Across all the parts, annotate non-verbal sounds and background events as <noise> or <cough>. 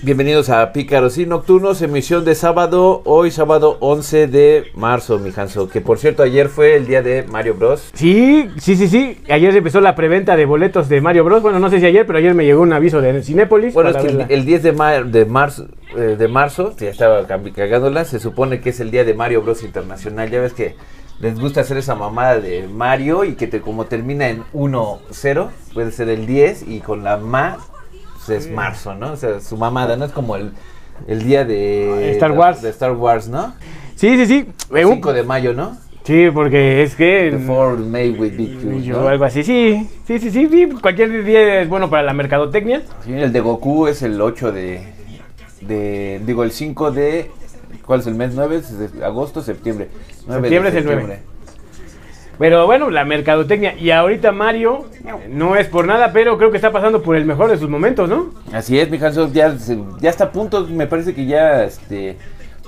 Bienvenidos a Pícaros y Nocturnos, emisión de sábado, hoy sábado 11 de marzo, mi Hanso, que por cierto ayer fue el día de Mario Bros. Sí, sí, sí, sí. Ayer empezó la preventa de boletos de Mario Bros. Bueno, no sé si ayer, pero ayer me llegó un aviso de Cinépolis. Bueno, es que el, el 10 de, ma- de marzo, eh, de marzo, ya estaba cagándola, se supone que es el día de Mario Bros. Internacional, ya ves que les gusta hacer esa mamada de Mario y que te, como termina en 1-0, puede ser el 10 y con la ma pues, es marzo, ¿no? O sea, su mamada, ¿no? Es como el, el día de Star Wars. De Star Wars, ¿no? Sí, sí, sí. Un- 5 de mayo, ¿no? Sí, porque es que... Fourth May with big Q, yo, ¿no? algo así, sí. Sí, sí, sí, sí. Cualquier día es bueno para la mercadotecnia. Sí, el de Goku es el 8 de, de digo, el 5 de, ¿cuál es el mes? 9, Es de agosto, septiembre. 9 de Septiembre es el 9. Pero bueno, la mercadotecnia. Y ahorita Mario, no es por nada, pero creo que está pasando por el mejor de sus momentos, ¿no? Así es, mi Hanso, ya, ya está a punto, me parece que ya, este,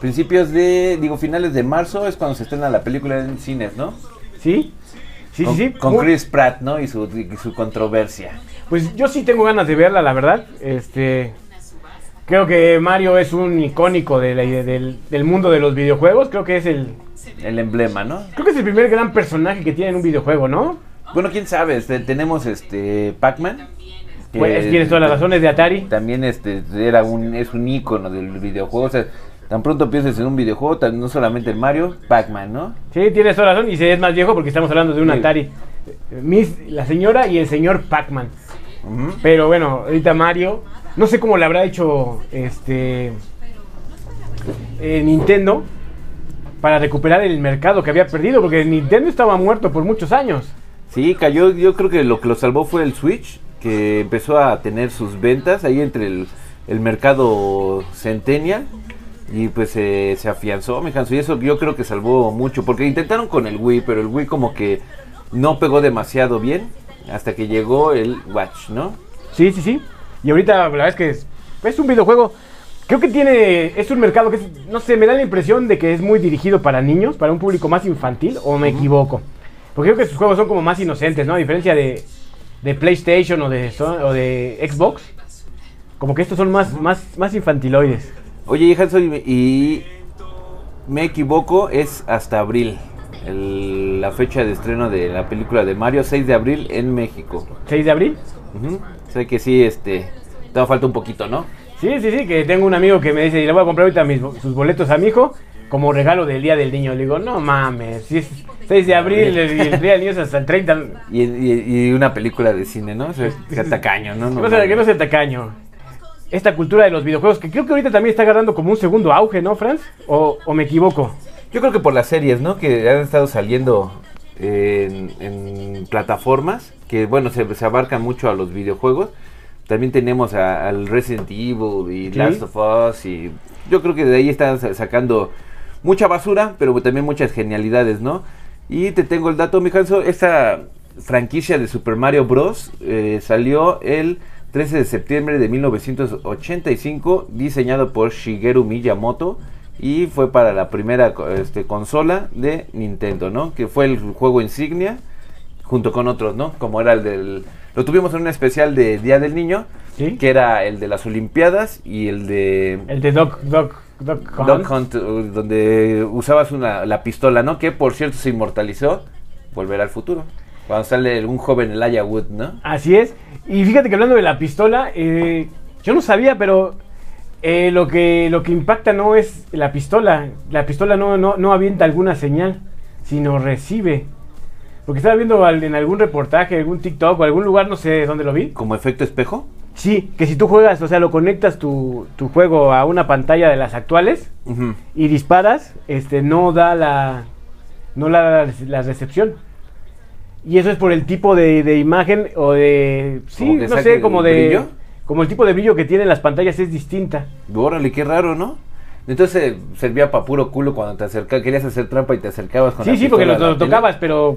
principios de, digo, finales de marzo es cuando se estrena la película en cines, ¿no? Sí. Sí, con, sí, sí. Con Chris Pratt, ¿no? Y su, y su controversia. Pues yo sí tengo ganas de verla, la verdad. Este. Creo que Mario es un icónico de la- del, del mundo de los videojuegos. Creo que es el. El emblema, ¿no? Creo que es el primer gran personaje que tiene en un videojuego, ¿no? Bueno, quién sabe, este, tenemos este Pac-Man. que Pues tienes todas las razones de Atari. También este era un es un ícono del videojuego, o sea, tan pronto piensas en un videojuego, tan- no solamente el Mario, Pac-Man, ¿no? Sí, tienes toda la razón. Y se es más viejo porque estamos hablando de un Sí. Atari. Miss, la señora y el señor Pac-Man. Pero bueno, ahorita Mario. No sé cómo le habrá hecho este. eh, Nintendo. Para recuperar el mercado que había perdido. Porque Nintendo estaba muerto por muchos años. Sí, cayó, yo creo que lo que lo salvó fue el Switch, que empezó a tener sus ventas ahí entre el, el mercado Centennial y pues eh, se afianzó, mi Hanso, y eso yo creo que salvó mucho, porque intentaron con el Wii, pero el Wii como que no pegó demasiado bien hasta que llegó el Watch, ¿no? Sí, sí, sí. Y ahorita la verdad es que es, es un videojuego. Creo que tiene. Es un mercado que es. No sé, me da la impresión de que es muy dirigido para niños, para un público más infantil, o me equivoco. Porque creo que sus juegos son como más inocentes, ¿no? A diferencia de, de PlayStation o de, o de Xbox. Como que estos son más, más, más infantiloides. Oye, Hanso, y, y me equivoco, es hasta abril. el- la fecha de estreno de la película de Mario, 6 de abril en México. ¿6 de abril? Ujú. Sé que sí, este, todavía falta un poquito, ¿no? Sí, sí, sí, que tengo un amigo que me dice, y le voy a comprar ahorita mis, sus boletos a mi hijo como regalo del Día del Niño. Le digo, no mames, si es 6 de abril y el Día del Niño es hasta el 30. Y, y- y una película de cine, ¿no? Sea tacaño, ¿no? No sea- que no sea tacaño. Esta cultura de los videojuegos, que creo que ahorita también está agarrando como un segundo auge, ¿no, Franz? ¿O, o me equivoco? Yo creo que por las series, ¿no? Que han estado saliendo en, en plataformas, que bueno, se, se abarcan mucho a los videojuegos. También tenemos a- al Resident Evil y Sí. Last of Us y yo creo que de ahí están sa- sacando mucha basura, pero también muchas genialidades, ¿no? Y te tengo el dato, mi Hanso, esta franquicia de Super Mario Bros. eh, salió el 13 de septiembre de 1985, diseñado por Shigeru Miyamoto y fue para la primera este, consola de Nintendo, ¿no? Que fue el juego insignia junto con otros, ¿no? Como era el del... Lo tuvimos en un especial de Día del Niño, ¿Sí? que era el de las Olimpiadas y el de... El de Doc, Doc, Doc Hunt. Duck Hunt, uh, donde usabas una, la pistola, ¿no? Que por cierto se inmortalizó, Volver al futuro. Cuando sale un joven Elijah Wood, ¿no? Así es. Y fíjate que hablando de la pistola, eh, yo no sabía, pero eh, lo, que, lo que impacta no es la pistola. La pistola no, no, no avienta alguna señal, sino recibe. Porque estaba viendo en algún reportaje, algún TikTok o algún lugar, no sé dónde lo vi. Como efecto espejo. Sí, que si tú juegas, o sea, lo conectas tu, tu juego a una pantalla de las actuales y disparas, este, no da la, no la, la recepción. Y eso es por el tipo de, de imagen o de, sí, no sé, como de, brillo. como el tipo de brillo que tienen las pantallas es distinta. Órale, qué raro, ¿no? Entonces servía para puro culo cuando te acercabas, querías hacer trampa y te acercabas con Sí, la sí, porque lo, tocabas, pero,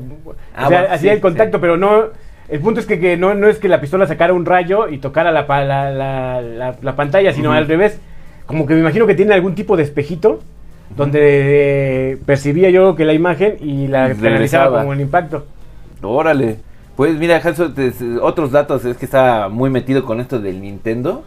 Ah, o sea, bueno, hacía sí, el contacto, sí. pero no, el punto es que, que no, no es que la pistola sacara un rayo y tocara la, la, la, la- la pantalla, sino al revés. Como que me imagino que tiene algún tipo de espejito donde eh, percibía yo que la imagen y la Y canalizaba regresaba. como el impacto. Órale. Pues mira, Hanso, te- otros datos es que está muy metido con esto del Nintendo.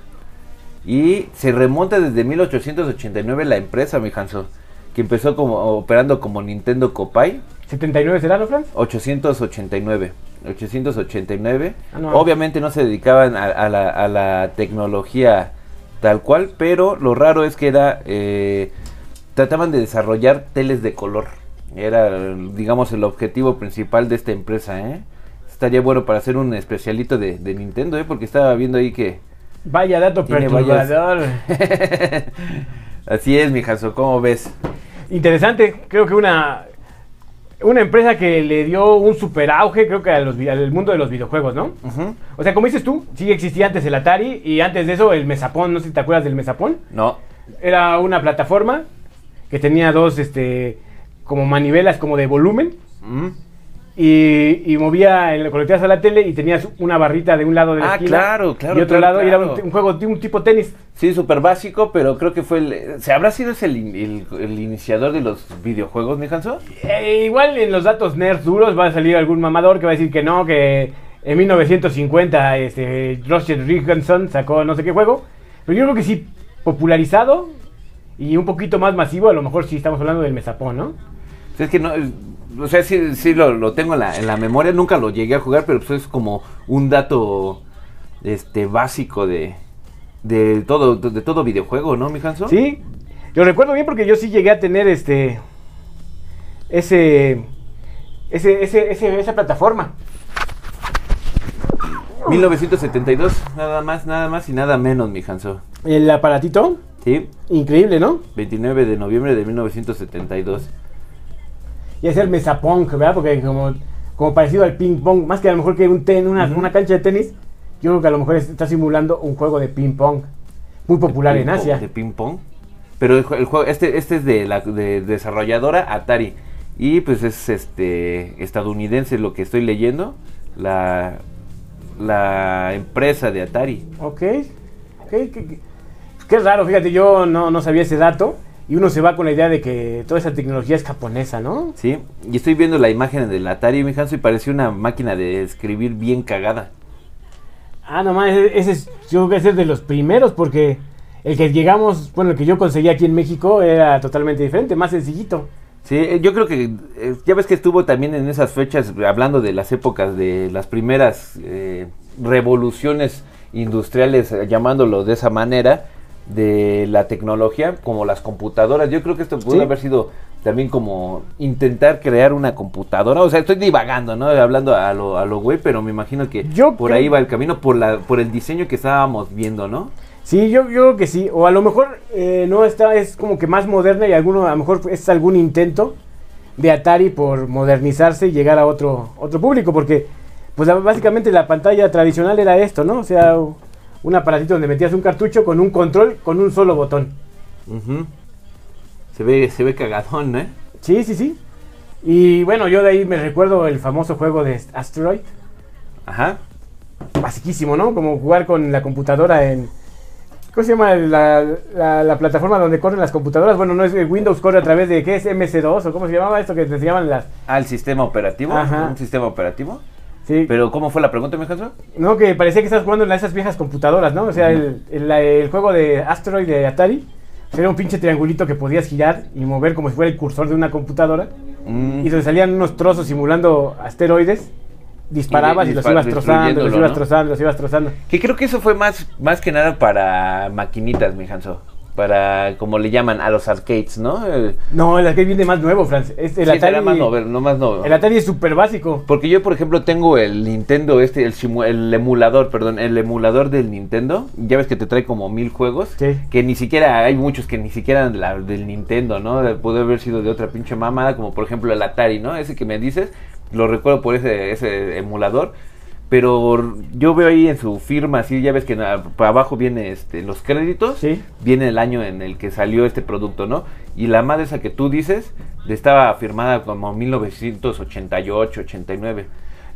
Y se remonta desde 1889 la empresa, mi Hanso, que empezó como operando como Nintendo Copai. ¿79 será, no, Franz? 889. 889. Ah, no. Obviamente no se dedicaban a, a la, a la tecnología tal cual, pero lo raro es que era eh, trataban de desarrollar teles de color. Era, digamos, el objetivo principal de esta empresa, ¿eh? Estaría bueno para hacer un especialito de, de Nintendo, ¿eh? Porque estaba viendo ahí que... Vaya dato Tiene perturbador. <laughs> Así es, mi Hanso, ¿cómo ves? Interesante, creo que una, una empresa que le dio un super auge, creo que a los al mundo de los videojuegos, ¿no? O sea, como dices tú, sí existía antes el Atari y antes de eso el Mesapón, no sé si te acuerdas del Mesapón. No. Era una plataforma que tenía dos, este, como manivelas como de volumen. Y, y movía, en- conectabas a la tele y tenías una barrita de un lado de la Ah, esquina claro, claro, y otro claro, lado y era un, un juego de un tipo tenis. Sí, súper básico, pero creo que fue el... ¿Se habrá sido ese el, in- el- el iniciador de los videojuegos, mi? Eh, igual en los datos nerds duros va a salir algún mamador que va a decir que no, que en 1950 este, Roger Dickinson sacó no sé qué juego. Pero yo creo que sí, popularizado y un poquito más masivo, a lo mejor sí estamos hablando del Mesapón, ¿no? Sí, Es que no, o sea, sí, sí lo, lo tengo en la, en la memoria, nunca lo llegué a jugar, pero pues es como un dato este básico de, de todo de todo videojuego, ¿no, mi Hanso? Sí, yo recuerdo bien porque yo sí llegué a tener este ese ese, ese, ese- esa plataforma. 1972, nada más, nada más y nada menos, mi Hanso. El aparatito, Sí, increíble, ¿no? 29 de noviembre de 1972. Y es el Mesapong, ¿verdad? Porque como, como parecido al ping pong, más que a lo mejor que un ten, una, una cancha de tenis, yo creo que a lo mejor es- está simulando un juego de ping pong muy popular en Asia. De ping pong. Pero el, jue- el juego, este, este es de la de desarrolladora Atari. Y pues es este estadounidense lo que estoy leyendo. La, la empresa de Atari. Ok, ok, qué, qué- qué raro, fíjate, yo no, no sabía ese dato. Y uno se va con la idea de que toda esa tecnología es japonesa, ¿no? ¿Sí? Y estoy viendo la imagen del Atari, mi Hanso, y parecía una máquina de escribir bien cagada. Ah, nomás, ese ese es, yo creo que ese es de los primeros, porque el que llegamos, bueno, el que yo conseguí aquí en México era totalmente diferente, más sencillito. Sí, eh, yo creo que eh, ya ves que estuvo también en esas fechas hablando de las épocas de las primeras eh, revoluciones industriales, eh, llamándolo de esa manera, de la tecnología, como las computadoras. Yo creo que esto pudo Sí. haber sido también como intentar crear una computadora. O sea, estoy divagando, ¿no? Hablando a lo, a lo güey, pero me imagino que Yo por creo- ahí va el camino, por, la, por el diseño que estábamos viendo, ¿no? Sí, yo, yo creo que sí. O a lo mejor eh, no está, es como que más moderna y alguno, a lo mejor es algún intento de Atari por modernizarse y llegar a otro, otro público. Porque, pues básicamente la pantalla tradicional era esto, ¿no? O sea, un aparatito donde metías un cartucho con un control con un solo botón. Se ve, se ve cagadón, ¿eh? Sí, sí, sí. Y bueno, yo de ahí me recuerdo el famoso juego de Asteroid. Ajá. Basiquísimo, ¿no? Como jugar con la computadora en... ¿Cómo se llama la, la- la plataforma donde corren las computadoras? Bueno, no es el Windows corre a través de, ¿qué es? MS2 o cómo se llamaba esto que te enseñaban las... Al sistema operativo. Ajá. Un sistema operativo. Sí, Pero ¿cómo fue la pregunta, mi Hanso? no, que parecía que estabas jugando en esas viejas computadoras, ¿no? O sea, el, el- juego de Asteroid de Atari pues, era un pinche triangulito que podías girar y mover como si fuera el cursor de una computadora. Mm. Y se salían unos trozos simulando asteroides. Disparabas Y- y, los ibas trozando, los ibas ¿no? trozando, los ibas trozando. Que creo que eso fue más, más que nada para maquinitas, mi Hanso. Para, como le llaman, a los arcades, ¿no? El, No, el arcade viene más nuevo, Franz. Es- el, sí, Atari, más no más no. el Atari es súper básico. Porque yo, por ejemplo, tengo el Nintendo, este, el, el emulador, perdón, el emulador del Nintendo. Ya ves que te trae como mil juegos. Sí. Que ni siquiera, hay muchos que ni siquiera la- del Nintendo, ¿no? Puede haber sido de otra pinche mamada, como por ejemplo el Atari, ¿no? Ese que me dices, lo recuerdo por ese, ese emulador. Pero yo veo ahí en su firma, así, ya ves que para abajo viene este, los créditos, Sí. viene el año en el que salió este producto, ¿no? Y la madre esa que tú dices, estaba firmada como 1988, 89.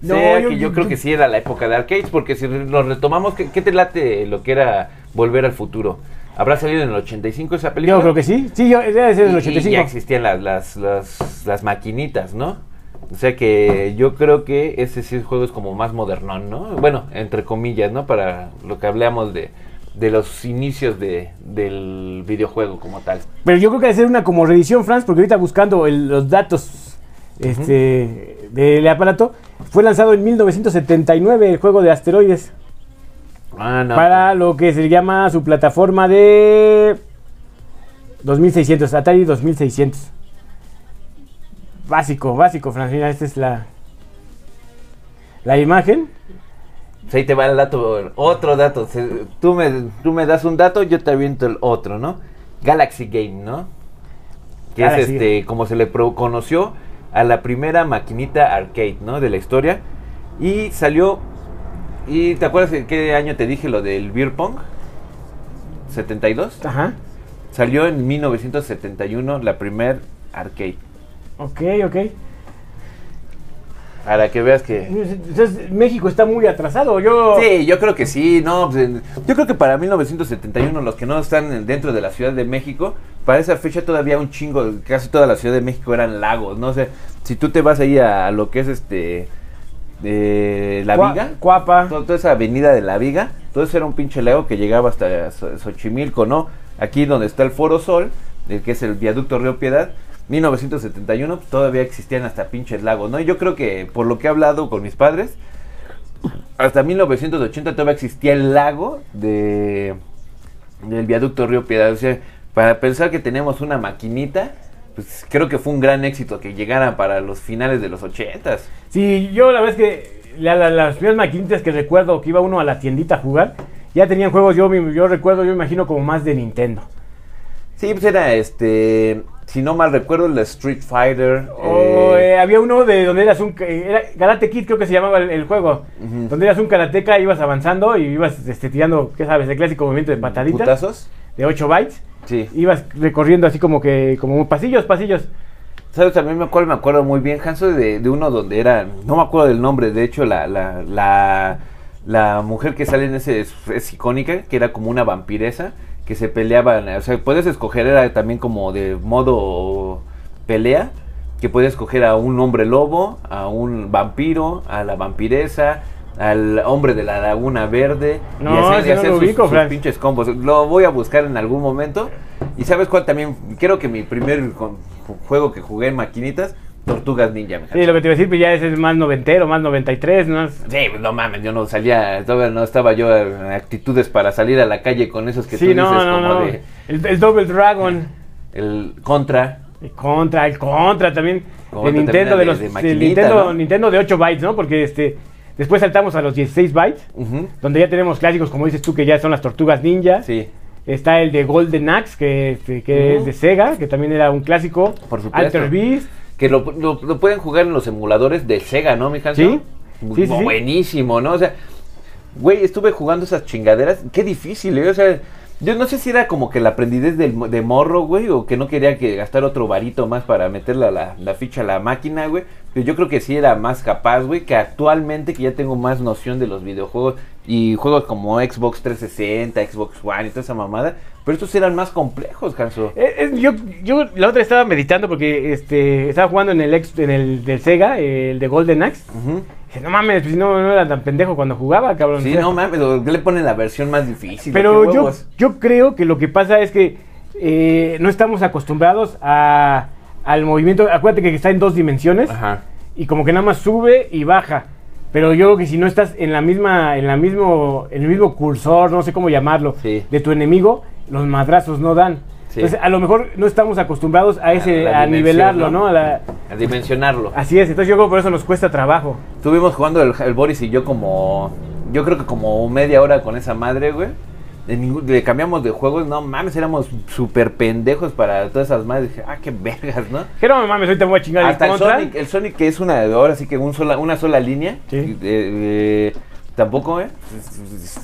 No, yo- que yo yo- creo yo- que sí era la época de arcades, porque si nos retomamos, ¿qué, qué te late lo que era Volver al Futuro? ¿Habrá salido en el 85 esa película? Yo creo que sí. Sí, yo, debe ser Y- y 85. ya existían las, las, las, las maquinitas, ¿no? O sea que yo creo que ese sí juego es como más modernón, ¿no? Bueno, entre comillas, ¿no? Para lo que hablamos de, de los inicios de, del videojuego como tal. Pero yo creo que debe ser una como reedición, Franz, porque ahorita buscando el- los datos este, del aparato, fue lanzado en 1979 el juego de asteroides. Ah, no. para lo que se llama su plataforma de 2600, Atari 2600. Básico, básico, Francina, esta es la la imagen. Pues ahí te va el dato, otro dato. Se- Tú me, tú me das un dato, yo te aviento el otro, ¿no? Galaxy Game, ¿no? Que es este, como se le conoció a la primera maquinita arcade, ¿no? De la historia. Y salió. ¿Y te acuerdas de qué año te dije lo del Beer Pong? ¿72? Ajá. Salió en 1971 la primer arcade. Ok, ok. Para que veas que. Entonces, México está muy atrasado. Yo Sí, yo creo que sí, no, pues, yo creo que para 1971 los que no están en- dentro de la Ciudad de México, para esa fecha todavía un chingo, casi toda la Ciudad de México eran lagos, no sé, si tú te vas ahí a, lo que es este eh, la Cua- Viga, Cuapa. to- toda esa avenida de la Viga, todo eso era un pinche lago que llegaba hasta Xochimilco, ¿no? Aquí donde está el Foro Sol, el que es el viaducto Río Piedad, 1971 pues, todavía existían hasta pinches lagos, ¿no? Y yo creo que por lo que he hablado con mis padres, hasta 1980 todavía existía el lago de del viaducto Río Piedad. O sea, para pensar que tenemos una maquinita, pues creo que fue un gran éxito que llegara para los finales de los 80s. Sí, yo la verdad es que la- la- las primeras maquinitas que recuerdo que iba uno a la tiendita a jugar, ya tenían juegos, yo, yo recuerdo, yo imagino como más de Nintendo. Sí, pues era este, si no mal recuerdo, el Street Fighter. O, eh, eh, había uno de donde eras un... Era Karate Kid creo que se llamaba el, el juego. Donde eras un karateca, ibas avanzando y ibas este, tirando, ¿qué sabes? El clásico movimiento de pataditas. ¿Putazos? De 8 bytes. Sí. Ibas recorriendo así como que... Como pasillos, pasillos. ¿Sabes? También me acuerdo, me acuerdo muy bien, Hanso, de, de uno donde era, no me acuerdo del nombre, de hecho la, la, la, la mujer que sale en ese es, es icónica, que era como una vampiresa, que se peleaban, o sea, puedes escoger, era también como de modo pelea, que puedes escoger a un hombre lobo, a un vampiro, a la vampiresa, al hombre de la laguna verde, No, ese no lo sus- ubico, sus pinches combos. Lo voy a buscar en algún momento. Y sabes cuál también, creo que mi primer juego que jugué en maquinitas, Tortugas Ninja. Sí, lo que te iba a decir, pues ya es más noventero, más 93, ¿no? Sí, pues, no mames, yo no salía, todavía no estaba yo en actitudes para salir a la calle con esos que Sí, tú no, dices no, como no. de El, el Double Dragon. el contra. El Contra, el Contra también. Contra de Nintendo, de los. de maquinita, Nintendo. Nintendo de 8 bytes, ¿no? Porque este. Después saltamos a los 16 bytes. Donde ya tenemos clásicos, como dices tú, que ya son las tortugas ninja. Sí, Está el de Golden Axe, que, este, que es de Sega, que también era un clásico. Por supuesto. Alter Beast. Que lo, lo- lo pueden jugar en los emuladores de Sega, ¿no, mi? Sí. Sí. Buenísimo, ¿no? O sea, güey, estuve jugando esas chingaderas. Qué difícil, ¿eh? O sea, yo no sé si era como que la aprendidez del, de morro, güey, o que no quería que gastar otro varito más para meterle a la, la ficha a la máquina, güey. Pero yo creo que sí era más capaz, güey, que actualmente que ya tengo más noción de los videojuegos y juegos como Xbox 360, Xbox One y toda esa mamada. Pero estos eran más complejos, Hanso. Eh, eh, yo, yo la otra estaba meditando porque este, estaba jugando en el, ex, en el del Sega, el de Golden Axe. Dije, no mames, pues no, no era tan pendejo cuando jugaba, cabrón. Sí, O sea, no mames, ¿por qué le ponen la versión más difícil? Pero ¿Qué yo, yo creo que lo que pasa es que eh, no estamos acostumbrados a, al movimiento. Acuérdate que está en dos dimensiones Ajá. y como que nada más sube y baja. Pero yo creo que si no estás en la misma, en la mismo, en el mismo cursor, no sé cómo llamarlo, Sí. de tu enemigo, los madrazos no dan. Sí. Entonces, a lo mejor no estamos acostumbrados a ese, a, nivelarlo, ¿no? ¿no? A la- A dimensionarlo. así es. Entonces yo creo que por eso nos cuesta trabajo. Estuvimos jugando el, el Boris y yo como. Yo creo que como media hora con esa madre, güey. Ningún- le cambiamos de juegos, no mames, éramos súper pendejos para todas esas madres. Dije, ah, qué vergas, ¿no? Que no mames, ahorita me voy a chingar Hasta el el contra. Sonic, el Sonic que es una, ahora sí que un sola, una sola línea. Sí. eh, eh, tampoco, ¿eh?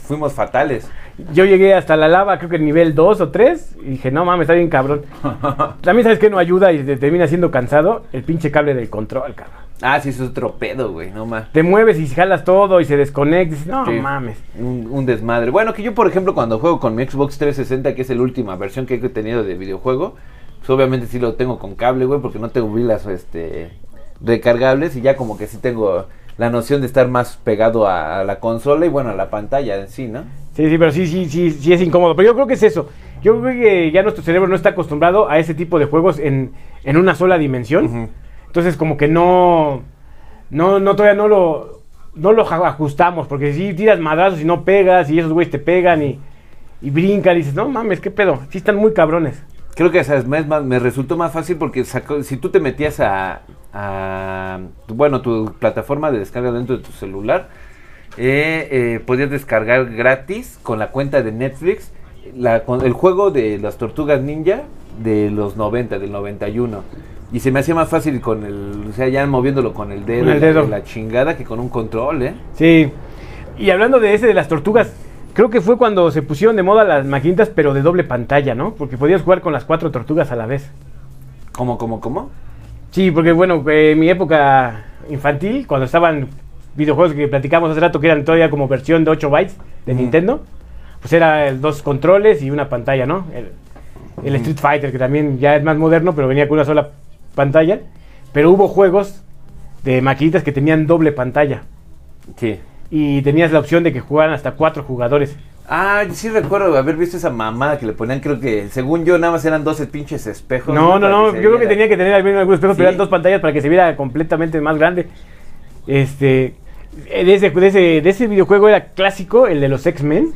Fuimos fatales. Yo llegué hasta la lava, creo que nivel 2 o 3, y dije, no mames, está bien cabrón. <laughs> También sabes que no ayuda y te termina siendo cansado el pinche cable del control, cabrón. Ah, sí, eso es otro pedo, güey, no mames. Te mueves y jalas todo y se desconecta. no Sí. mames. Un, un desmadre. Bueno, que yo, por ejemplo, cuando juego con mi Xbox 360, que es la última versión que he tenido de videojuego, pues obviamente sí lo tengo con cable, güey, porque no tengo pilas este, recargables y ya como que sí tengo la noción de estar más pegado a, a la consola y bueno, a la pantalla en sí, ¿no? Sí, sí, pero sí, sí, sí, sí es incómodo. Pero yo creo que es eso. Yo creo que ya nuestro cerebro no está acostumbrado a ese tipo de juegos en, en una sola dimensión. Entonces como que no, no, no todavía no lo, no lo ajustamos, porque si tiras madrazos y no pegas y esos güeyes te pegan y, y brincan y dices, no mames, qué pedo, sí están muy cabrones. Creo que esa es más- me resultó más fácil porque sacó- si tú te metías a, a, bueno, tu plataforma de descarga dentro de tu celular, eh, eh, podías descargar gratis con la cuenta de Netflix la, con el juego de las tortugas ninja de los 90, del 91. Y se me hacía más fácil con el, o sea, ya moviéndolo con el dedo, Con el dedo. la chingada que con un control, ¿eh? Sí, y hablando de ese de las tortugas, creo que fue cuando se pusieron de moda las maquinitas, pero de doble pantalla, ¿no? Porque podías jugar con las cuatro tortugas a la vez. ¿Cómo, cómo, cómo? Sí, porque bueno, eh, en mi época infantil, cuando estaban videojuegos que platicamos hace rato, que eran todavía como versión de 8 bytes de. Nintendo, pues era dos controles y una pantalla, ¿no? El. Street Fighter, que también ya es más moderno, pero venía con una sola pantalla. Pero hubo juegos de maquinitas que tenían doble pantalla. Sí. Y tenías la opción de que jugaran hasta cuatro jugadores. Ah, sí recuerdo haber visto esa mamada que le ponían, creo que, según yo, nada más eran 12 pinches espejos. No, no, no. Yo creo que tenía que tener al menos algunos espejos, pero eran dos pantallas para que se viera completamente más grande. Este. eh, De ese, de ese, de ese videojuego era clásico, el de los X-Men.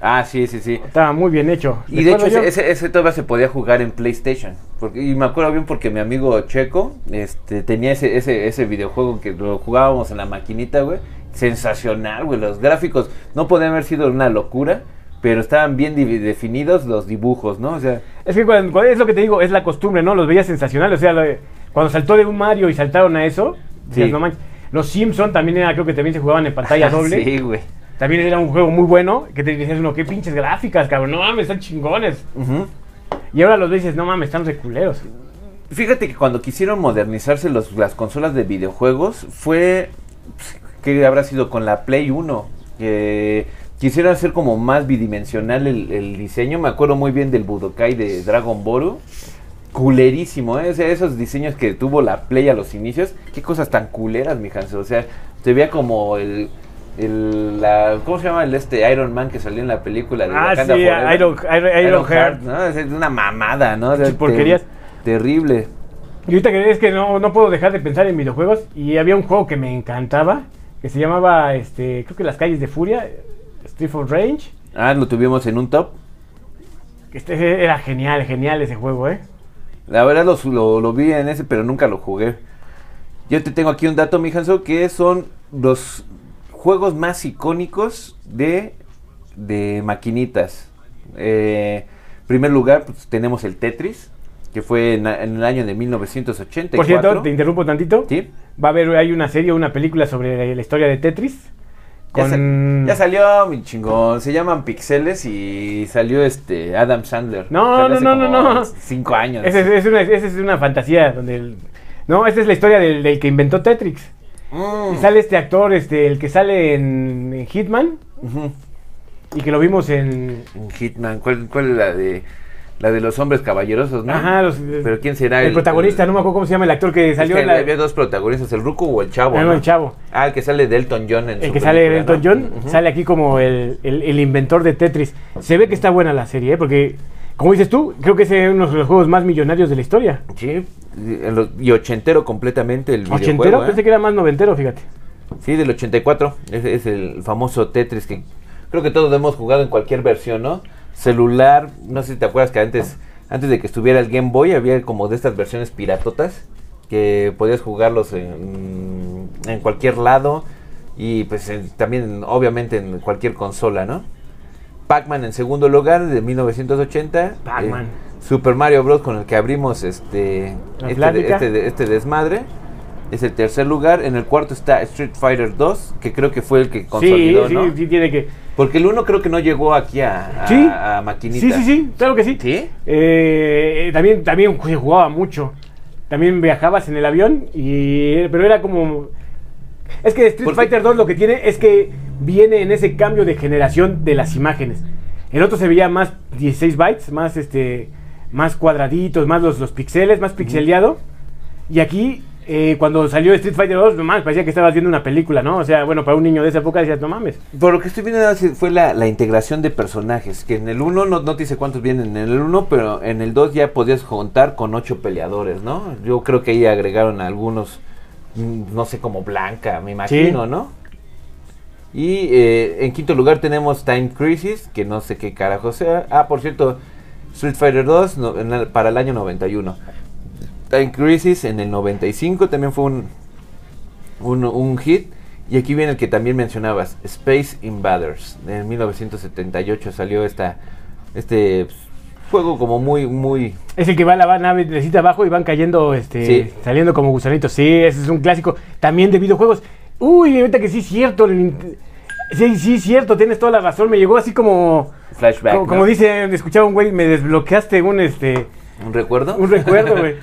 Ah, sí, sí, sí. Estaba muy bien hecho. Y de hecho, ese, ese, ese todavía se podía jugar en PlayStation. Porque, y me acuerdo bien porque mi amigo Checo este, tenía ese, ese, ese videojuego que lo jugábamos en la maquinita, güey. Sensacional, güey. Los gráficos no podían haber sido una locura, pero estaban bien definidos los dibujos, ¿no? O sea, Es que cuando, cuando- es lo que te digo, es la costumbre, ¿no? Los veías sensacionales. O sea, lo de- cuando saltó de un Mario y saltaron a eso, decías, Sí. no manches. Los Simpson también era, creo que también se jugaban en pantalla <laughs> doble. sí, güey. También era un juego muy bueno. Que te decías uno, qué pinches gráficas, cabrón. No mames, están chingones. Y ahora los dices, no mames, están reculeros. Fíjate que cuando quisieron modernizarse los- las consolas de videojuegos fue pues, que habrá sido con la Play 1 que quisieron hacer como más bidimensional el, el diseño. Me acuerdo muy bien del Budokai de Dragon Ball. Culerísimo, ¿eh? O sea, esos diseños que tuvo la Play a los inicios. Qué cosas tan culeras, mi Hanso. O sea, se veía como el... el la, ¿Cómo se llama el este Iron Man que salió en la película de Ah, Wakanda sí, Forever? Iron, Iron, Iron Heart. ¿no? Es una mamada, ¿no? O sea, Sí, porquerías. ter- terrible. Y ahorita que es que no, no puedo dejar de pensar en videojuegos. Y había un juego que me encantaba. Que se llamaba, este, creo que Las Calles de Furia. Street of Range. Ah, lo tuvimos en un top. Este era genial, genial ese juego, ¿eh? La verdad lo, su- lo, lo vi en ese, pero nunca lo jugué. Yo te tengo aquí un dato, mi Hanso, que son los juegos más icónicos de, de maquinitas. Eh, en primer lugar, pues, tenemos el Tetris, que fue en, en el año de 1984. Por cierto, te interrumpo tantito. ¿Sí? Va a haber, hay una serie, una película sobre la historia de Tetris. Ya, Con... ya salió, mi chingón. Se llaman Pixeles y salió este Adam Sandler. No, no, no, no, no. Cinco años. Esa es, es una, esa es una fantasía donde... el- No, esta es la historia del, del que inventó Tetris. Mm. Y sale este actor, este, el que sale en, en Hitman. Y que lo vimos en... En Hitman, ¿cuál, cuál es la de la de los hombres caballerosos, no? Ajá, los- Pero quién será el, protagonista, no me acuerdo cómo se llama el actor que Es salió que en la... había dos protagonistas, el Ruco o el Chavo. Ah, no, ¿no? el chavo. Ah, el que sale de Elton John en El su que sale película, Elton ¿no? John sale aquí como el, el- el inventor de Tetris. Se ve que está buena la serie, ¿eh? porque, como dices tú, creo que es uno de los juegos más millonarios de la historia. Sí, y ochentero completamente el Ochentero, ¿eh? pensé que era más noventero, fíjate. Sí, del 84. Ese es el famoso Tetris que creo que todos hemos jugado en cualquier versión, ¿no? Celular, no sé si te acuerdas que antes, antes de que estuviera el Game Boy había como de estas versiones piratotas que podías jugarlos en, en cualquier lado y pues en- también obviamente en cualquier consola, ¿no? Pac-Man en segundo lugar de 1980. Pac-Man. eh, Super Mario Bros. con el que abrimos este, este, este, este desmadre. Es el tercer lugar. En el cuarto está Street Fighter 2, que creo que fue el que Sí, consolidó, sí, ¿no? sí, tiene que... Porque el 1 creo que no llegó aquí a, a, Sí. a maquinita. Sí, sí, sí, claro que sí. ¿Sí? Eh, también, también se jugaba mucho. También viajabas en el avión, y pero era como... Es que Street Porque- Fighter 2 lo que tiene es que viene en ese cambio de generación de las imágenes. El otro se veía más 16 bytes, más este más cuadraditos, más los, los pixeles, más pixeleado. Y aquí eh, cuando salió Street Fighter 2, no mames, parecía que estabas viendo una película, ¿no? O sea, bueno, para un niño de esa época decías, no mames. Por lo que estoy viendo fue la, la integración de personajes, que en el 1 no, no te dice cuántos vienen en el 1, pero en el 2 ya podías juntar con 8 peleadores, ¿no? Yo creo que ahí agregaron algunos, mm, no sé, como Blanca, me imagino, ¿no? Y eh, en quinto lugar tenemos Time Crisis, que no sé qué carajo sea. Ah, por cierto, Street Fighter 2 no, en el- para el año 91. Time Crisis en el 95 también fue un, un, un hit. Y aquí viene el que también mencionabas, Space Invaders. En 1978 salió esta, este juego como muy, muy... Es el que va la nave, necesita abajo y van cayendo, este, Sí. saliendo como gusanitos. Sí, ese es un clásico también de videojuegos. Uy, ahorita que sí es cierto. Sí, sí es cierto, tienes toda la razón. Me llegó así como, Flashback. como, ¿no? como dice, escuchaba un güey, me desbloqueaste un, este, ¿Un recuerdo? un recuerdo, <laughs> güey.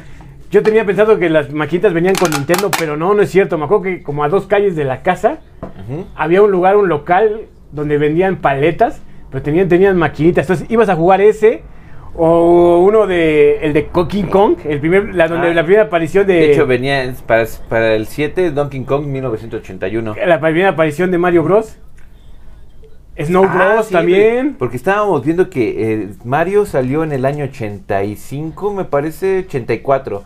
Yo tenía pensado que las maquinitas venían con Nintendo, pero no, no es cierto. Me acuerdo que como a dos calles de la casa Ujú. había un lugar, un local donde vendían paletas, pero tenían, tenían maquinitas. Entonces ibas a jugar ese o uno de el de King Kong, el primer, la, donde Ah. la primera aparición de, De hecho, venía para, para el 7 Donkey Kong 1981. la primera aparición de Mario Bros. Snow Ah, Bros sí, también. Porque estábamos viendo que eh, Mario salió en el año 85, me parece 84.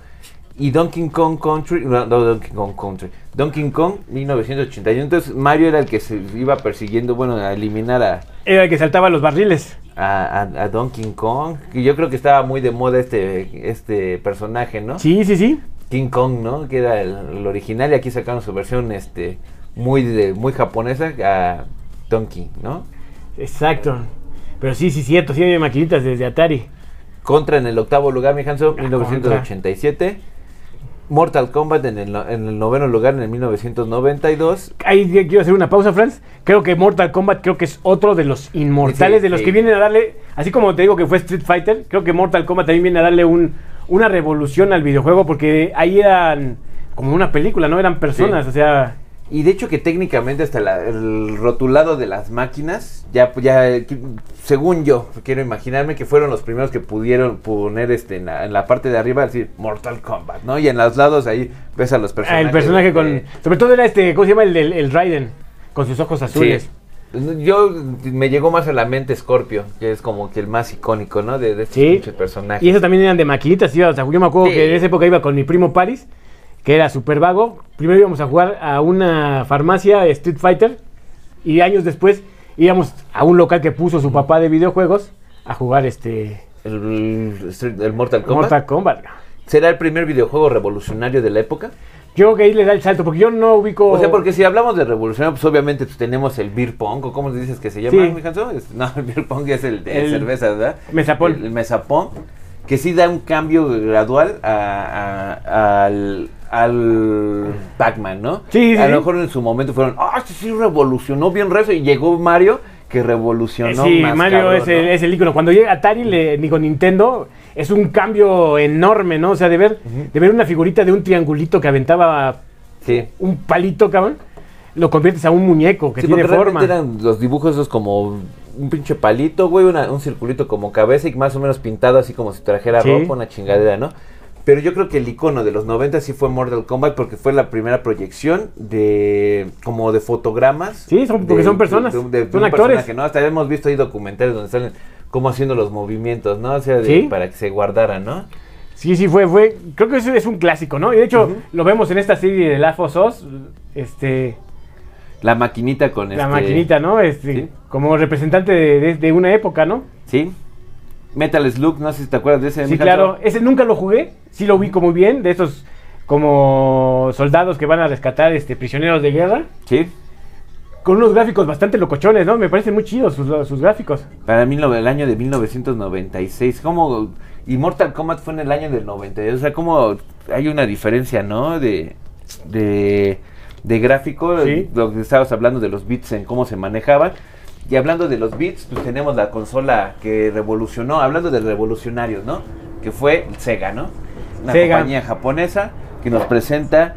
Y Donkey Kong Country, no, no, Donkey Kong Country, Donkey Kong 1981. Entonces Mario era el que se iba persiguiendo, bueno, a eliminar a, Era el que saltaba los barriles. a, a- a Donkey Kong. Y yo creo que estaba muy de moda este, este personaje, ¿no? Sí, sí, sí. King Kong, ¿no? Que era el, el original y aquí sacaron su versión este muy de, muy japonesa a Donkey, ¿no? Exacto. Pero sí, sí, cierto. Sí, había maquinitas desde Atari. Contra en el octavo lugar, mi Hanso, Ah, 1987. Mortal Kombat en el, en el noveno lugar en el 1992. Ahí quiero hacer una pausa, Franz. Creo que Mortal Kombat creo que es otro de los inmortales, Sí, de los sí. que vienen a darle, así como te digo que fue Street Fighter, creo que Mortal Kombat también viene a darle un, una revolución al videojuego porque ahí eran como una película, no eran personas, Sí. o sea, Y de hecho que técnicamente hasta la- el rotulado de las máquinas, ya, ya según yo, quiero imaginarme que fueron los primeros que pudieron poner este en la, en la parte de arriba, decir Mortal Kombat, ¿no? Y en los lados ahí ves a los ah, personajes. el personaje con, eh, sobre todo era este, ¿cómo se llama? El, el, el Raiden, con sus ojos azules. Sí. Yo me llegó más a la mente Scorpio, que es como que el más icónico, ¿no? De, de estos Sí. personajes. Y eso también eran de maquinitas, iba, o sea, yo me acuerdo Sí. que en esa época iba con mi primo Paris, que era súper vago. Primero íbamos a jugar a una farmacia Street Fighter y años después íbamos a un local que puso su papá de videojuegos a jugar este El, Mortal Kombat. Mortal Kombat. ¿Será el primer videojuego revolucionario de la época? Yo creo que ahí le da el salto, porque yo no ubico... O sea, porque si hablamos de revolucionario, pues obviamente pues, tenemos el beer pong, o cómo dices que se llama, Sí. mi No, el beer pong es el de El cerveza, ¿verdad? mesapón. El, el mesapón, que sí da un cambio gradual a- a- al, al Pac-Man, ¿no? Sí, sí, A sí. lo mejor en su momento fueron, ah, este sí revolucionó bien rezo, y llegó Mario que revolucionó sí, más Mario cabrón, es, el, ¿no? es el ícono. Cuando llega Atari, le, digo Nintendo, es un cambio enorme, ¿no? O sea, de ver, de ver una figurita de un triangulito que aventaba Sí. un palito, cabrón, lo conviertes a un muñeco que Sí, tiene forma. eran los dibujos esos como un pinche palito, güey, una- un circulito como cabeza y más o menos pintado así como si trajera Sí. ropa, una chingadera, ¿no? Pero yo creo que el icono de los 90 sí fue Mortal Kombat porque fue la primera proyección de como de fotogramas. Sí, son- porque de- son personas, de- son actores. ¿no? Hasta hemos visto ahí documentales donde salen cómo haciendo los movimientos, ¿no? O sea, de- Sí. para que se guardaran, ¿no? Sí, sí, fue, fue. Creo que eso es un clásico, ¿no? Y de hecho, lo vemos en esta serie de Last of Us, este, La maquinita con la este- maquinita, ¿no? Este, sí. como representante de, de- de una época, ¿no? Sí. Metal Slug, no sé si te acuerdas de ese. Sí, claro. Ese nunca lo jugué, sí lo vi como bien, de esos como soldados que van a rescatar este prisioneros de guerra, Sí. con unos gráficos bastante locochones, ¿no? Me parecen muy chidos sus, sus gráficos. Para mí, el año de 1996. ¿Cómo? Y Mortal Kombat fue en el año del 92. O sea, como hay una diferencia, ¿no? De, de, de gráfico. Sí. Lo que estabas hablando de los bits en cómo se manejaban. Y hablando de los bits, pues tenemos la consola que revolucionó. Hablando de revolucionarios, ¿no? Que fue Sega, ¿no? Una Sega. compañía japonesa que nos presenta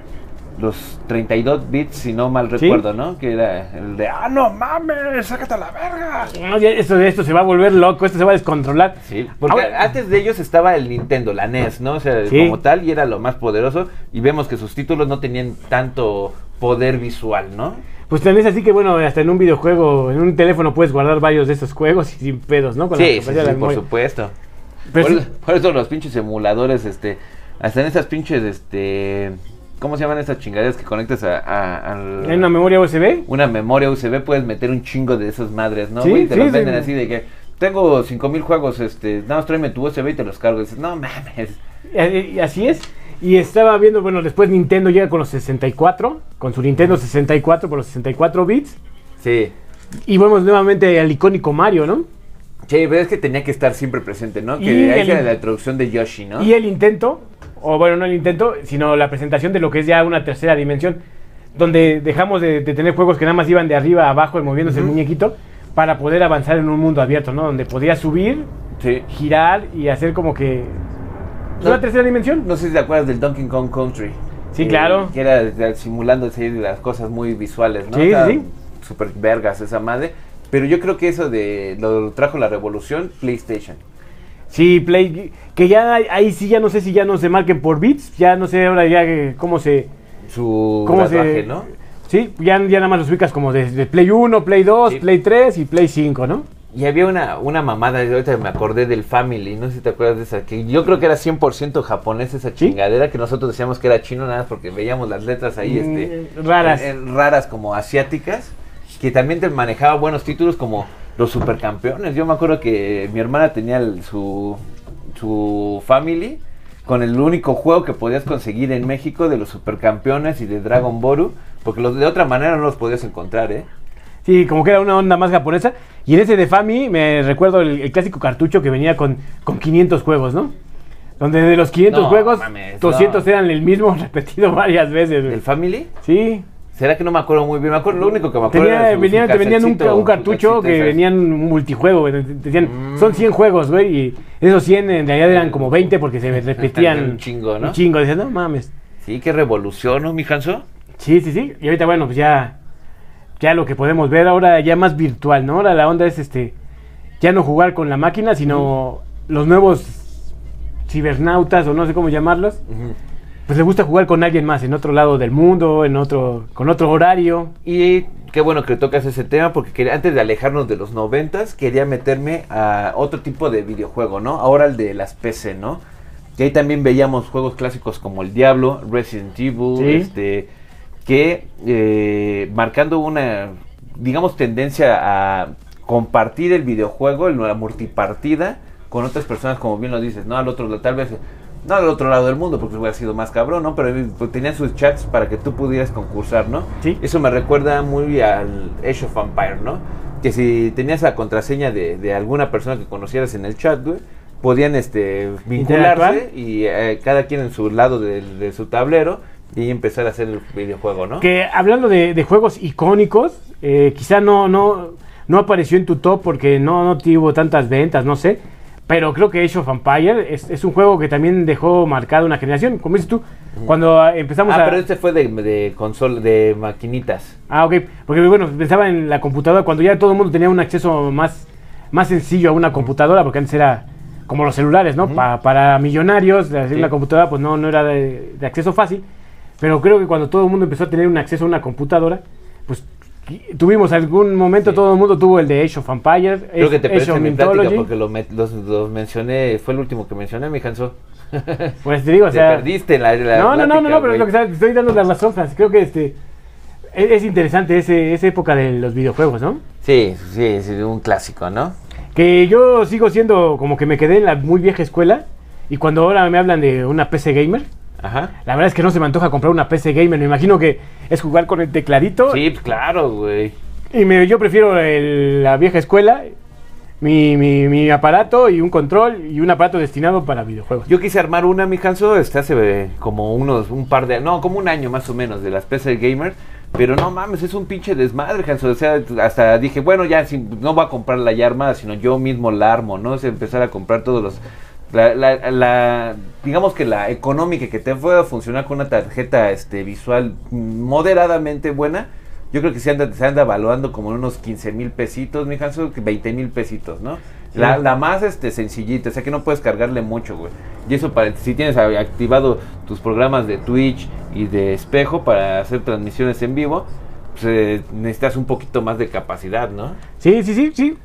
los 32 bits, si no mal ¿Sí? recuerdo, ¿no? Que era el de, ah, no mames, sácate a la verga. No, esto, esto se va a volver loco, esto se va a descontrolar. Sí, porque Ahora- antes de ellos estaba el Nintendo, la NES, ¿no? O sea, Sí. como tal, y era lo más poderoso. Y vemos que sus títulos no tenían tanto poder visual, ¿no? Pues también es así que, bueno, hasta en un videojuego, en un teléfono puedes guardar varios de esos juegos y sin pedos, ¿no? Con la Sí, de sí, la por supuesto. Pero por, sí- eso, por eso los pinches emuladores, este, hasta en esas pinches, este, ¿cómo se llaman esas chingaderas que conectas a, a- al- ¿En una memoria USB? una memoria USB? Puedes meter un chingo de esas madres, ¿no? Sí, güey? te los venden así de que tengo 5000 juegos, este, nada más tráeme tu USB y te los cargo. Y dices, no mames. Así es. Y estaba viendo, bueno, después Nintendo llega con los 64, con su Nintendo 64 por los 64 bits. Sí. Y vemos nuevamente al icónico Mario, ¿no? Sí, pero es que tenía que estar siempre presente, ¿no? Y Que ahí el- era la introducción de Yoshi, ¿no? Y el intento, o bueno, no el intento, sino la presentación de lo que es ya una tercera dimensión, donde dejamos de, de tener juegos que nada más iban de arriba a abajo moviéndose el muñequito, para poder avanzar en un mundo abierto, ¿no? Donde podías subir, Sí. girar y hacer como que... No. ¿Una tercera dimensión? No sé si te acuerdas del Donkey Kong Country. Sí, Eh, claro. Que era simulando así las cosas muy visuales, ¿no? Sí, sí. Super vergas esa madre. Pero yo creo que eso de lo trajo la revolución PlayStation. Sí, Play, que ya ahí sí ya no sé si ya no se marquen por bits, ya no sé ahora ya eh, cómo se... Su ¿Cómo se- ¿no? Sí, ya, ya nada más los ubicas como de, de Play 1, Play 2, Sí. Play 3 y Play 5, ¿no? Y había una, una mamada, ahorita me acordé del Family, no sé si te acuerdas de esa, que yo creo que era 100% japonés esa chingadera, que nosotros decíamos que era chino nada más porque veíamos las letras ahí, este... Mm, raras. en- en raras como asiáticas, que también te manejaba buenos títulos como los supercampeones. Yo me acuerdo que mi hermana tenía el- su, su Family con el único juego que podías conseguir en México de los supercampeones y de Dragon Boru, porque los de otra manera no los podías encontrar, ¿eh? Sí, como que era una onda más japonesa. Y en ese de Fami me recuerdo el, el clásico cartucho que venía con, con 500 juegos, ¿no? Donde de los 500 No, juegos, mames, 200 no. eran el mismo <laughs> repetido varias veces. güey. ¿El Family? Sí. ¿Será que no me acuerdo muy bien? Me acuerdo, lo único que me acuerdo Tenía, era su- venían, te vendían un, casetcito, un su cartucho que ¿sabes? venían un multijuego, güey. Te decían, Mm. son 100 juegos, güey. Y esos 100 en realidad eran como 20 porque se <laughs> repetían. Un chingo, ¿no? Un chingo. Decían, no mames. Sí, qué revolución, ¿no, mi Hanso? Sí, sí, sí. Y ahorita, bueno, pues ya, ya lo que podemos ver ahora ya más virtual, ¿no? Ahora la onda es este, ya no jugar con la máquina, sino los nuevos cibernautas o no sé cómo llamarlos. Pues le gusta jugar con alguien más en otro lado del mundo, en otro, con otro horario. Y qué bueno que tocas ese tema porque quería- antes de alejarnos de los noventas quería meterme a otro tipo de videojuego, ¿no? Ahora el de las PC, ¿no? Que ahí también veíamos juegos clásicos como El Diablo, Resident Evil, Sí. este, que eh, marcando una, digamos, tendencia a compartir el videojuego, la multipartida, con otras personas, como bien lo dices, ¿no? Al otro, tal vez, no al otro lado del mundo, porque hubiera sido más cabrón, ¿no? Pero pues, tenían sus chats para que tú pudieras concursar, ¿no? Sí. Eso me recuerda muy al Age of Empire, ¿no? Que si tenías la contraseña de, de alguna persona que conocieras en el chat, güey, podían este, vincularse y eh, cada quien en su lado de, su tablero y empezar a hacer el videojuego, ¿no? Que hablando de, de juegos icónicos, eh, quizá no, no, no apareció en tu top porque no, no tuvo tantas ventas, no sé. Pero creo que Age of Empire es, es un juego que también dejó marcada una generación. Como dices tú, cuando ah, empezamos Ah, a... pero este fue de, de consola, de maquinitas. Ah, ok. Porque bueno, pensaba en la computadora cuando ya todo el mundo tenía un acceso más, más sencillo a una computadora, porque antes era como los celulares, ¿no? Pa- para millonarios, hacer Sí. una computadora pues no, no era de, de acceso fácil. Pero creo que cuando todo el mundo empezó a tener un acceso a una computadora, pues tuvimos algún momento, Sí. todo el mundo tuvo el de Age of Empires, Creo que te of mi plática porque lo, met- los, los mencioné, fue el último que mencioné, mi Hanso. <laughs> Pues te digo, o te sea... perdiste la, la no, no, no, no, no, pero es lo que te estoy dando la razón, Francis. Creo que este es, es interesante ese, esa época de los videojuegos, ¿no? Sí, sí, sí, un clásico, ¿no? Que yo sigo siendo como que me quedé en la muy vieja escuela y cuando ahora me hablan de una PC gamer, Ajá. la verdad es que no se me antoja comprar una PC gamer. Me imagino que es jugar con el tecladito Sí, pues claro, güey. y me- yo prefiero el- la vieja escuela, mi, mi- mi aparato y un control y un aparato destinado para videojuegos. Yo quise armar una, mi Hanso, este hace eh, como unos, un par de, no, como un año más o menos de las PC Gamer, pero no mames, es un pinche desmadre, Hanso, o sea, hasta dije, bueno, ya si, no voy a comprar la ya armada, sino yo mismo la armo, ¿no? O sea, empezar a comprar todos los La, la- la- digamos que la económica que te pueda funcionar con una tarjeta este, visual moderadamente buena, yo creo que se anda, se anda evaluando como en unos 15 mil pesitos, mi Hanso, que 20 mil pesitos, ¿no? La, la más este, sencillita, o sea que no puedes cargarle mucho, güey. Y eso para si tienes activado tus programas de Twitch y de espejo para hacer transmisiones en vivo, pues, eh, necesitas un poquito más de capacidad, ¿no? Sí, sí, sí, sí.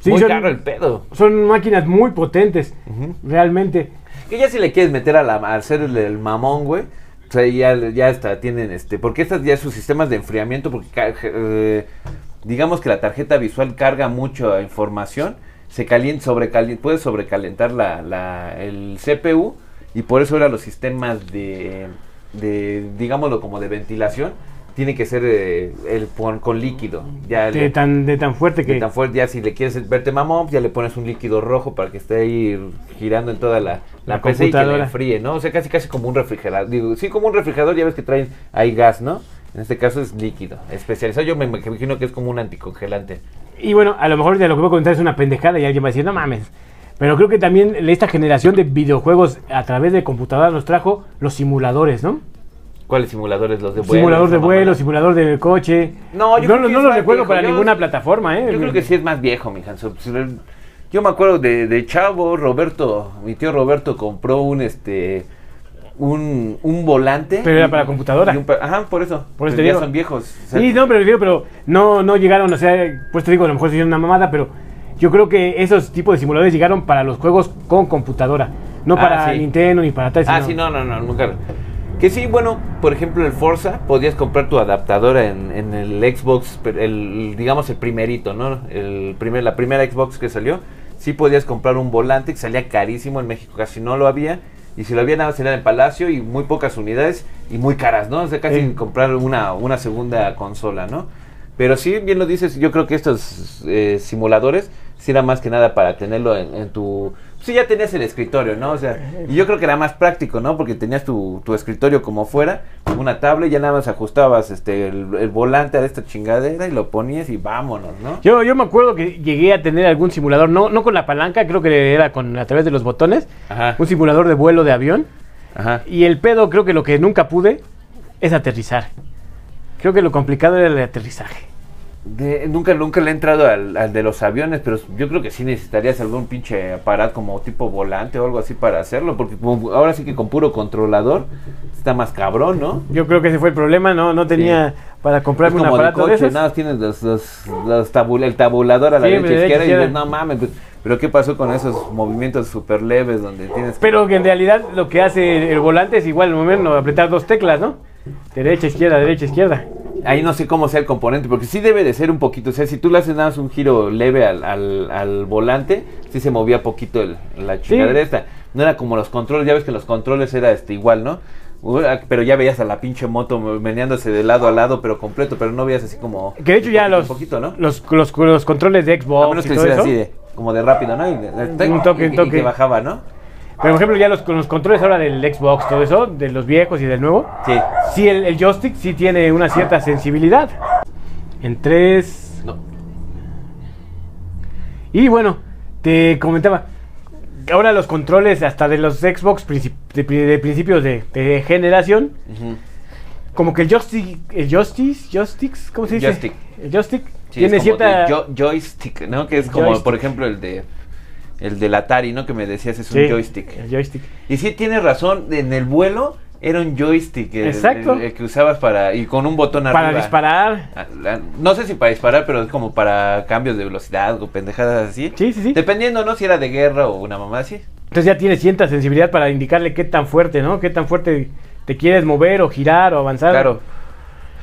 Sí, Muy son, caro el pedo. son máquinas muy potentes, realmente. Que ya si le quieres meter a, la, a hacer el, el mamón, güey. O sea, ya, ya hasta tienen este. Porque estas ya sus sistemas de enfriamiento, porque eh, digamos que la tarjeta visual carga mucha información. Se calienta, sobrecalienta, puede sobrecalentar la, la, el CPU. Y por eso ahora los sistemas de, de digámoslo como de ventilación, tiene que ser eh, el con, con líquido. Ya De le- tan, de tan fuerte de que... tan fuerte, ya si le quieres verte mamón, ya le pones un líquido rojo para que esté ahí girando en toda la, la, La PC y que computadora. enfríe, ¿no? O sea, casi casi como un refrigerador. Digo, sí, como un refrigerador, ya ves que traen ahí gas, ¿no? En este caso es líquido, especializado. Yo me imagino que es como un anticongelante. Y bueno, a lo mejor de lo que voy a comentar es una pendejada y alguien va a decir, no mames. Pero creo que también esta generación de videojuegos a través de computadora nos trajo los simuladores, ¿no? ¿Cuáles simuladores? Los de vuelo. simulador de vuelo, simulador de coche. No, yo no, creo que no es lo más recuerdo viejo. para Yo- ninguna plataforma, ¿eh? Yo creo que sí es más viejo, mi Hanso. Yo me acuerdo de, de Chavo, Roberto, mi tío Roberto compró un este un, un volante. Pero era y- para computadora. un ajá, por eso. Por eso te digo. son viejos. O sea, Sí, no, pero, refiero, pero no, no llegaron, o sea, pues te digo, a lo mejor se hicieron una mamada, pero yo creo que esos tipos de simuladores llegaron para los juegos con computadora, no Ah, para sí. Nintendo ni para tal. Ah, sí, no, no, no, nunca. Que sí, bueno, por ejemplo, el Forza, podías comprar tu adaptadora en, en el Xbox, el, digamos el primerito, ¿no? El primer, la primera Xbox que salió, sí podías comprar un volante que salía carísimo, en México casi no lo había, y si lo había nada más en el Palacio y muy pocas unidades y muy caras, ¿no? O sea, casi Sí. comprar una, una segunda consola, ¿no? Pero sí, bien lo dices, yo creo que estos eh, simuladores sí era más que nada para tenerlo en, en tu... Sí, ya tenías el escritorio, ¿no? O sea, y yo creo que era más práctico, ¿no? Porque tenías tu, tu escritorio como fuera, una tabla y ya nada más ajustabas este, el, el volante a esta chingadera y lo ponías y vámonos, ¿no? Yo, yo me acuerdo que llegué a tener algún simulador, no, no con la palanca, creo que era con a través de los botones, Ajá, un simulador de vuelo de avión. ajá. Y el pedo, creo que lo que nunca pude es aterrizar. Creo que lo complicado era el aterrizaje. De- nunca, nunca le he entrado al, al de los aviones, pero yo creo que sí necesitarías algún pinche aparato como tipo volante o algo así para hacerlo, porque como ahora sí que con puro controlador está más cabrón, ¿no? Yo creo que ese fue el problema, no, no tenía para Es comprarme un de aparato de, coche, esos. nada tienes los, los, los tabul- el tabulador a la Sí, derecha de derecha, izquierda y dices, izquierda. no mames, pues, pero ¿qué pasó con esos movimientos súper leves donde tienes Pero que en realidad lo que hace el volante es igual, al momento de apretar dos teclas, ¿no? Derecha, izquierda, derecha, izquierda. Ahí no sé cómo sea el componente, porque sí debe de ser un poquito, o sea, si tú le haces nada más un giro leve al, al, al volante, sí se movía poquito el, la chingadera esta. No era como los controles, ya ves que los controles era este igual, ¿no? Ah, Pero ya veías a la pinche moto meneándose de lado a lado, pero completo, pero no veías así como... Que de hecho ya poquito, los, poquito, ¿no? los, los, los controles de A Xbox menos y que todo hiciera eso. así de, como de rápido, ¿no? Y, Un toque, un y toque. que bajaba, ¿no? Por ejemplo, ya los, con los controles ahora del Xbox, todo eso, de los viejos y del nuevo. Sí. Sí, el, el joystick sí tiene una cierta sensibilidad. En 3. No. Y bueno, te comentaba. Ahora los controles hasta de los Xbox princip- de, pri- de principios de, de generación. Como que el joystick. El joystick. Joysticks, ¿Cómo se dice? Joystick. El joystick. Sí, tiene cierta. jo- joystick, ¿no? Que es como, Joystick. por ejemplo, el de el del Atari, ¿no? Que me decías es Sí, un joystick. El joystick. Y sí tienes razón, en el vuelo era un joystick el, Exacto. el- el que usabas para y con un botón Para arriba. disparar. Ah, No sé si para disparar, pero es como para cambios de velocidad o pendejadas así. Sí, sí, sí. Dependiendo, ¿no? Si era de guerra o una mamá así. Entonces ya tiene cierta sensibilidad para indicarle qué tan fuerte, ¿no? Qué tan fuerte te quieres mover o girar o avanzar. Claro.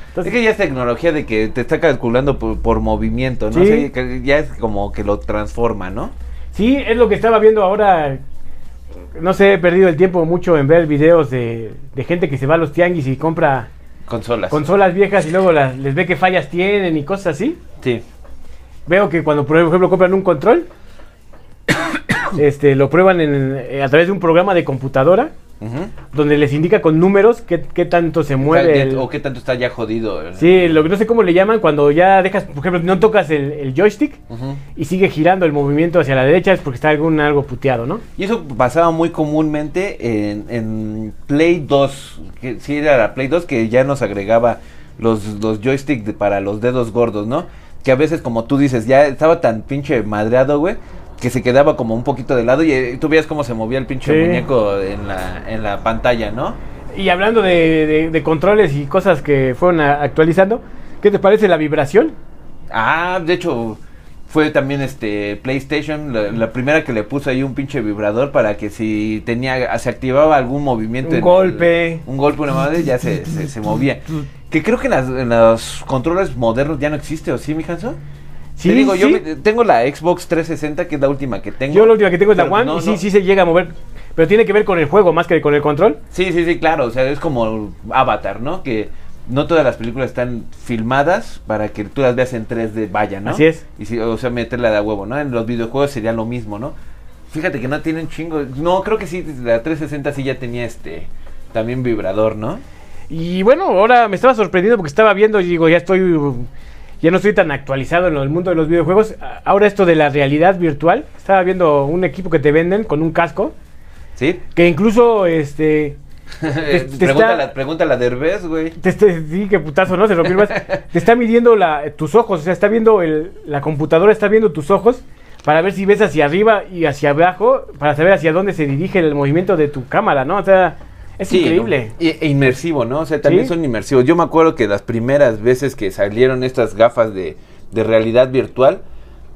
Entonces, es que ya es tecnología de que te está calculando por, por movimiento, ¿no? Sí. O sea, que ya es como que lo transforma, ¿no? Sí, es lo que estaba viendo ahora. No sé, he perdido el tiempo mucho en ver videos de, de gente que se va a los tianguis y compra Consolas. consolas viejas y luego las- les ve qué fallas tienen y cosas así. sí. Veo que cuando, por ejemplo, compran un control, <coughs> este, lo prueban en- a través de un programa de computadora Donde les indica con números qué, qué tanto se mueve. el- O qué tanto está ya jodido. Sí, lo que no sé cómo le llaman cuando ya dejas, por ejemplo, no tocas el, el joystick y sigue girando el movimiento hacia la derecha es porque está algún algo puteado, ¿no? Y eso pasaba muy comúnmente en, en Play 2. Que sí, era la Play 2 que ya nos agregaba los, los joysticks para los dedos gordos, ¿no? Que a veces, como tú dices, ya estaba tan pinche madreado, güey, que se quedaba como un poquito de lado y eh, tú veías cómo se movía el pinche Sí. muñeco en la, en la pantalla, ¿no? Y hablando de, de- de controles y cosas que fueron a- actualizando, ¿qué te parece la vibración? Ah, de hecho, fue también este PlayStation, la, la primera que le puso ahí un pinche vibrador para que si tenía, se activaba algún movimiento. Un golpe. el- un golpe, una madre, ya se, se, se movía. Que creo que en, las- en los controles modernos ya no existe, ¿o sí, mi Hanso? Sí, Te digo, yo me- tengo la Xbox 360, que es la última que tengo. Yo la última que tengo es la One no, y sí, no. sí se llega a mover, pero tiene que ver con el juego más que con el control. Sí, sí, sí, claro. O sea, es como Avatar, ¿no? Que no todas las películas están filmadas para que tú las veas en 3D, vaya, ¿no? Así es. Y si, o sea, meterla de a huevo, ¿no? En los videojuegos sería lo mismo, ¿no? Fíjate que no tienen chingo. No, creo que sí, la 360 sí ya tenía este. También vibrador, ¿no? Y bueno, ahora me estaba sorprendiendo porque estaba viendo y digo, ya estoy, ya no estoy tan actualizado en el mundo de los videojuegos. Ahora esto de la realidad virtual, estaba viendo un equipo que te venden con un casco, ¿Sí? que incluso, este, <laughs> te pregúntala, está- pregúntala a Derbez, güey. te, te- sí, qué putazo, ¿no? Se rompió el brazo. Te está midiendo la, tus ojos, o sea, está viendo, el, la computadora está viendo tus ojos para ver si ves hacia arriba y hacia abajo, para saber hacia dónde se dirige el movimiento de tu cámara, ¿no? O sea, es Sí, increíble. ¿no? Y- E, inmersivo, ¿no? O sea, también Sí. son inmersivos. Yo me acuerdo que las primeras veces que salieron estas gafas de, de realidad virtual,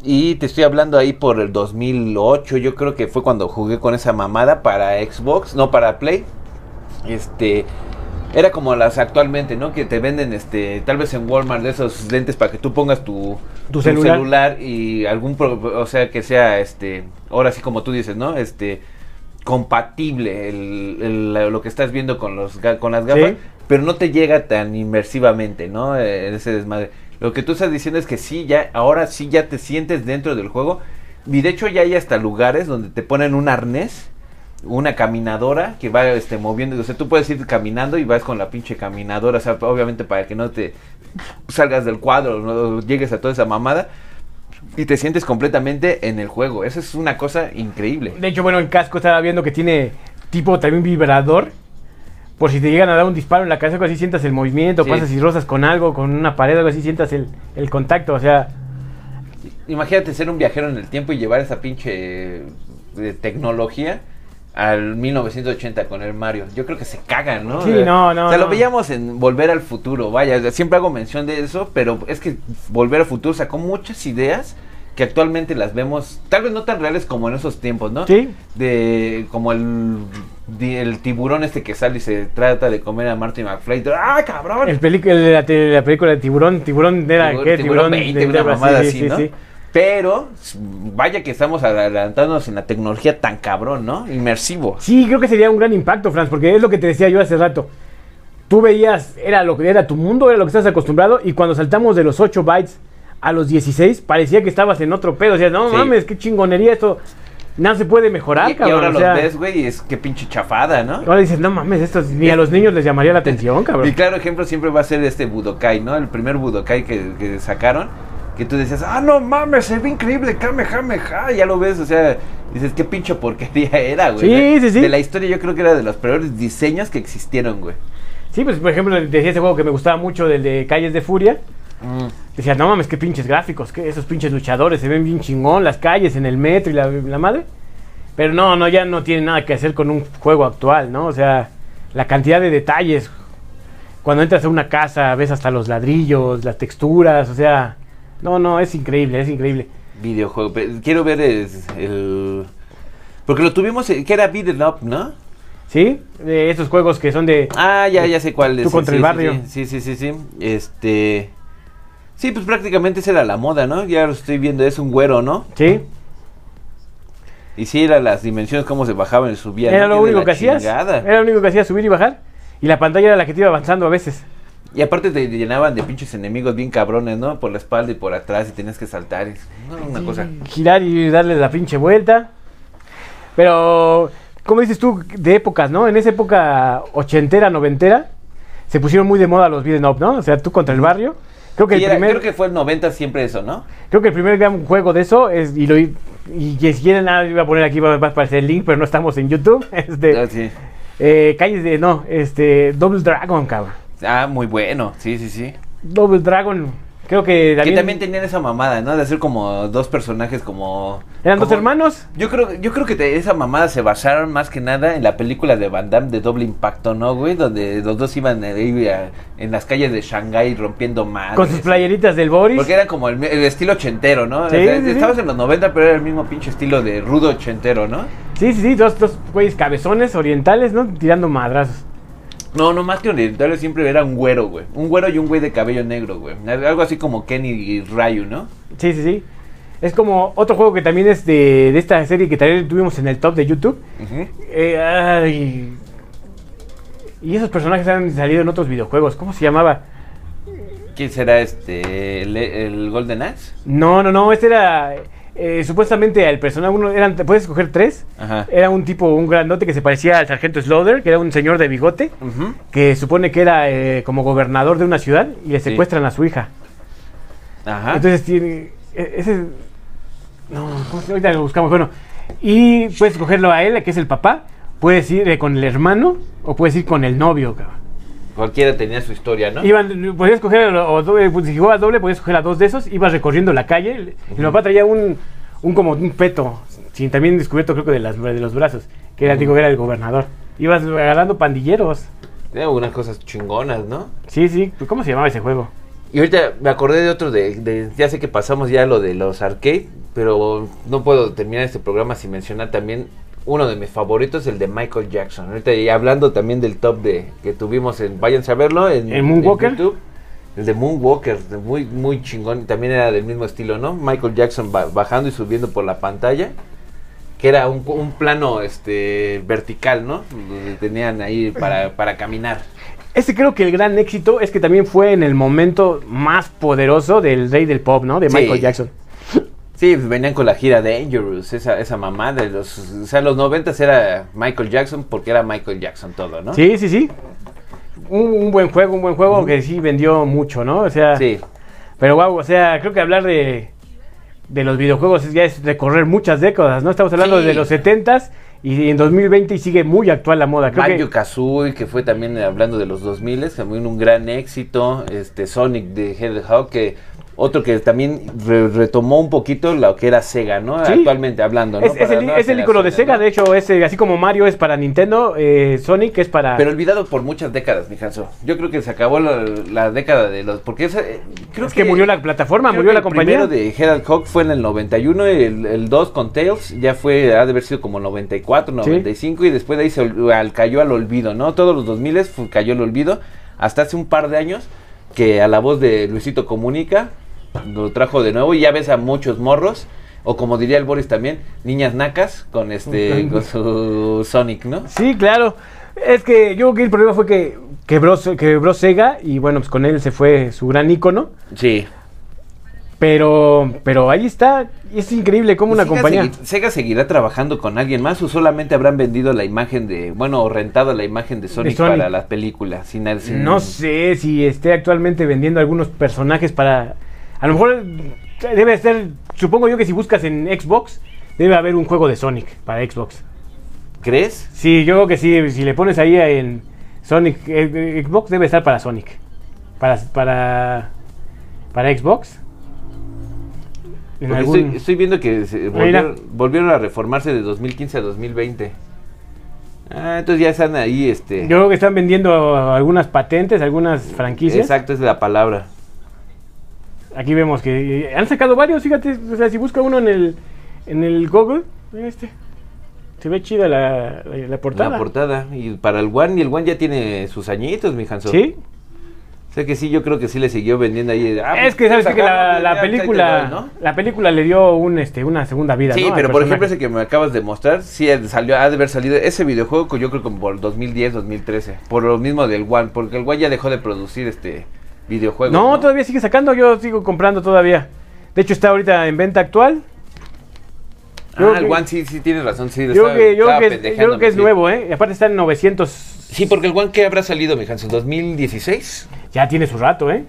y te estoy hablando ahí por el 2008, yo creo que fue cuando jugué con esa mamada para Xbox, no para Play. Este era como las actualmente, ¿no? Que te venden este tal vez en Walmart de esos lentes para que tú pongas tu, Tu celular. celular y algún pro- o sea, que sea este ahora sí como tú dices, ¿no? Este compatible el- el- lo que estás viendo con los con las gafas, Sí. pero no te llega tan inmersivamente, ¿no? Eh, ese desmadre. Lo que tú estás diciendo es que sí, ya ahora sí ya te sientes dentro del juego. Y de hecho ya hay hasta lugares donde te ponen un arnés, una caminadora que va este moviendo, o sea, tú puedes ir caminando y vas con la pinche caminadora, o sea, obviamente para que no te salgas del cuadro, no llegues a toda esa mamada y te sientes completamente en el juego. Eso es una cosa increíble. De hecho, bueno, el casco estaba viendo que tiene tipo también vibrador. Por si te llegan a dar un disparo en la cabeza, así sientas el movimiento, Sí. pasas y rozas con algo, con una pared, algo así sientas el, el contacto. O sea, Imagínate ser un viajero en el tiempo y llevar esa pinche eh, tecnología al 1980 con el Mario. Yo creo que se cagan, ¿no? Sí, no, no, O sea, lo veíamos en Volver al Futuro, vaya, siempre hago mención de eso, pero es que Volver al Futuro sacó muchas ideas que actualmente las vemos, tal vez no tan reales como en esos tiempos, ¿no? Sí. De como el, de- el tiburón este que sale y se trata de comer a Marty McFly. ¡Ah, cabrón! el pelic- el de la, película de tiburón, tiburón era, Tiburón- ¿qué? tiburón 20, una mamada sí, así, sí, ¿no? sí. Pero vaya que estamos adelantándonos en la tecnología tan cabrón, ¿no? Inmersivo. Sí, creo que sería un gran impacto, Franz, porque es lo que te decía yo hace rato. Tú veías, era lo que era tu mundo, era lo que estás acostumbrado, y cuando saltamos de los 8 bytes a los 16, parecía que estabas en otro pedo. O sea, no Sí. mames, qué chingonería esto. Nada se puede mejorar, Y, y cabrón. ahora o los ves, güey, y es que pinche chafada, ¿no? Ahora dices, no mames, esto ni a los niños les llamaría la atención, Y cabrón. claro ejemplo siempre va a ser este Budokai, ¿no? El primer Budokai que, que sacaron. Que tú decías, ah, no mames, se ve increíble, Kamehameha. Ya lo ves, o sea, dices, qué pinche porquería <laughs> era, güey. Sí, sí, sí. De la historia yo creo que era de los peores diseños que existieron, güey. Sí, pues por ejemplo, decía ese juego que me gustaba mucho, del de Calles de Furia. Decía, no mames, qué pinches gráficos, que esos pinches luchadores se ven bien chingón, las calles en el metro y la, la madre. Pero no, no, ya no tiene nada que hacer con un juego actual, ¿no? O sea, la cantidad de detalles. Cuando entras a una casa, ves hasta los ladrillos, las texturas, o sea, no, no, es increíble, es increíble. Videojuego. Quiero ver el... Porque lo tuvimos, eh, que era Beat It Up, ¿no? ¿Sí? De esos juegos que son de... Ah, ya, ya sé cuál es. Tú sí, contra sí, el sí, barrio. Sí, sí, sí, sí. Este... Sí, pues prácticamente esa era la moda, ¿no? Ya lo estoy viendo, es un güero, ¿no? ¿Sí? Y sí, eran las dimensiones, cómo se bajaban y subían. Era ¿no? lo único que hacías. chingada. Era lo único que hacías, subir y bajar. Y la pantalla era la que te iba avanzando a veces. Y aparte te llenaban de pinches enemigos bien cabrones, ¿no? Por la espalda y por atrás y tenías que saltar. y- no, una cosa. girar y darle la pinche vuelta. Pero como dices tú, de épocas, ¿no? En esa época ochentera, noventera, se pusieron muy de moda los beat'em up, ¿no? O sea, tú contra el barrio. Creo que, el era- primer, creo que fue el 90 siempre eso, ¿no? creo que el primer gran juego de eso es, y lo y, que si quieren nada, iba a poner aquí, va, va a aparecer el link, pero no estamos en YouTube. <laughs> Este, Ah, sí. eh, calles de, no, este, Double Dragon, cabrón. Ah, muy bueno, sí, sí, sí. Double Dragon, creo que Que también, también tenían esa mamada, ¿no? De hacer como dos personajes como... eran dos hermanos. Yo creo, yo creo que esa mamada se basaron más que nada en la película de Van Damme de doble impacto, ¿no, güey? Donde los dos iban ahí a- en las calles de Shanghái rompiendo madres. Con sus playeritas del Boris. Porque era como el, el estilo ochentero, ¿no? Sí, O sea, sí, sí. estabas en los 90, pero era el mismo pinche estilo de rudo ochentero, ¿no? Sí, sí, sí, dos, dos güeyes cabezones orientales, ¿no? Tirando madrazos. No, no más que orientales siempre era un güero, güey. Un güero y un güey de cabello negro, güey. Algo así como Kenny y Ryu, ¿no? Sí, sí, sí. Es como otro juego que también es de, de esta serie que también tuvimos en el top de YouTube. Eh, ay. Y esos personajes han salido en otros videojuegos. ¿Cómo se llamaba? ¿Quién será este? ¿El, el Golden Axe? No, no, no. Este era. Eh, supuestamente el personaje uno eran. Puedes escoger tres. Ajá. Era un tipo, un grandote que se parecía al sargento Slaughter, que era un señor de bigote, que supone que era eh, como gobernador de una ciudad y le Sí. secuestran a su hija. Ajá. Entonces tiene. e- Ese. No, ¿cómo se Ahorita lo buscamos. Bueno, y puedes escogerlo a él, que es el papá. Puedes ir eh, con el hermano o puedes ir con el novio, cabrón. Cualquiera tenía su historia, ¿no? Iban, podías escoger, o doble, pues, si jugabas doble, podías escoger a dos de esos. Ibas recorriendo la calle. el- El papá traía un, un como un peto, sin también descubierto, creo que de, las, de los brazos, que era, digo, era el gobernador. Ibas agarrando pandilleros. Tenía unas cosas chingonas, ¿no? Sí, sí, pues, ¿cómo se llamaba ese juego? Y ahorita me acordé de otro de, de- ya sé que pasamos ya lo de los arcade, pero no puedo terminar este programa sin mencionar también uno de mis favoritos, el de Michael Jackson. Ahorita y hablando también del top de que tuvimos en, váyanse a verlo en, ¿El Moonwalker? en YouTube. El de Moonwalker, de muy muy chingón, también era del mismo estilo, ¿no? Michael Jackson ba- bajando y subiendo por la pantalla, que era un, un plano este vertical, ¿no? Donde tenían ahí para, para caminar. Este creo que el gran éxito es que también fue en el momento más poderoso del rey del pop, ¿no? De Sí. Michael Jackson. Sí, venían con la gira Dangerous, esa, esa mamá de los... O sea, los noventas era Michael Jackson porque era Michael Jackson todo, ¿no? Sí, sí, sí. Un, un buen juego, un buen juego que sí vendió mucho, ¿no? O sea, Sí. pero wow, o sea, creo que hablar de, de los videojuegos ya es recorrer muchas décadas, ¿no? Estamos hablando Sí. de los 70s y en 2020 y sigue muy actual la moda. Creo Banjo que, Kazooie, que fue también hablando de los 2000, también un gran éxito. Este Sonic de Hedgehog, que otro que también re- retomó un poquito lo que era Sega, ¿no? Sí. Actualmente hablando, ¿no? es, el, es el icono de Sega, de hecho, es, eh, así como Mario es para Nintendo, eh, Sonic es para... Pero olvidado por muchas décadas, mi Hanso. Yo creo que se acabó la, la década de los... Porque esa, eh, creo es que, murió la plataforma, murió la el compañía. primero de Hedgehog fue en el 91, el, el 2 con Tails ya fue, ha de haber sido como 94, 95 y después de ahí se al- cayó al olvido, ¿no? Todos los 2000 fue- cayó al olvido hasta hace un par de años que a la voz de Luisito Comunica lo trajo de nuevo y ya ves a muchos morros o como diría el Boris también, niñas nacas con este con su Sonic, ¿no? Sí, claro. Es que yo creo que el problema fue que quebró, quebró Sega y bueno, pues con él se fue su gran ícono. Sí. Pero, pero ahí está. Es increíble cómo una Sega compañía. segui- Sega seguirá trabajando con alguien más o solamente habrán vendido la imagen de, bueno, o rentado la imagen de Sonic, Sonic. para las películas. Sin, sin- No sé si esté actualmente vendiendo algunos personajes para. A lo mejor debe ser. Supongo yo que si buscas en Xbox, debe haber un juego de Sonic para Xbox. ¿Crees? Sí, yo creo que sí. Si le pones ahí en Sonic eh, Xbox, debe estar para Sonic. Para. Para. Para Xbox. En Porque algún- estoy, estoy viendo que se volvieron a reformarse de 2015 a 2020. Ah, entonces ya están ahí, este... Yo creo que están vendiendo algunas patentes, algunas franquicias. Exacto, es la palabra. Aquí vemos que eh, han sacado varios, fíjate, o sea, si busca uno en el en el Google, mira este. Se ve chida la, la, la portada. La portada. Y para el One, y el One ya tiene sus añitos, mi Hanso. Sí. O sea que sí, yo creo que sí le siguió vendiendo ahí. Ah, es pues, que sabes qué? que la, película doy, ¿no? la película le dio un este una segunda vida, Sí, pero por ejemplo ese que me acabas de mostrar, sí salió, ha de haber salido ese videojuego yo creo como por 2010, 2013, por lo mismo del One, porque el One ya dejó de producir este videojuego. no, todavía sigue sacando, yo sigo comprando todavía. De hecho está ahorita en venta actual. Yo ah, el que- One sí, sí tienes razón, sí. Yo estaba- creo que, yo estaba que, yo creo que es sí. nuevo, ¿eh? Y aparte está en 900. Sí, porque el One que habrá salido, mi Hanson, 2016. Ya tiene su rato, ¿eh?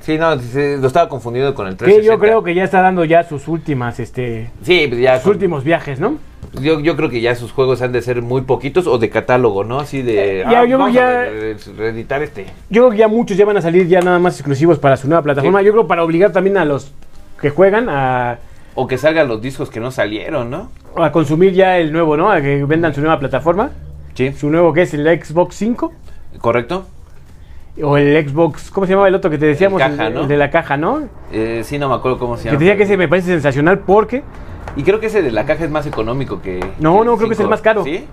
Sí, no, lo estaba confundiendo con el Que 360. yo creo que ya está dando ya sus últimas, este, Sí, pues ya. sus últimos viajes, ¿no? Yo, yo creo que ya sus juegos han de ser muy poquitos o de catálogo, ¿no? Así de. Eh, ya, yo vamos ya- a re- reeditar este. Yo creo que ya muchos ya van a salir ya nada más exclusivos para su nueva plataforma. Sí. Yo creo para obligar también a los que juegan a, O que salgan los discos que no salieron, ¿no? a consumir ya el nuevo, ¿no? A que vendan su nueva plataforma. Sí. Su nuevo que es el Xbox 5 ¿Correcto? O el Xbox, ¿cómo se llamaba el otro que te decíamos? caja, el, ¿no? el de la caja, ¿no? Eh, sí, no me acuerdo cómo se Que llama. te decía que ese me parece sensacional porque Y creo que ese de la caja es más económico que. No, que no, creo que es el cinco. más caro. ¿Sí?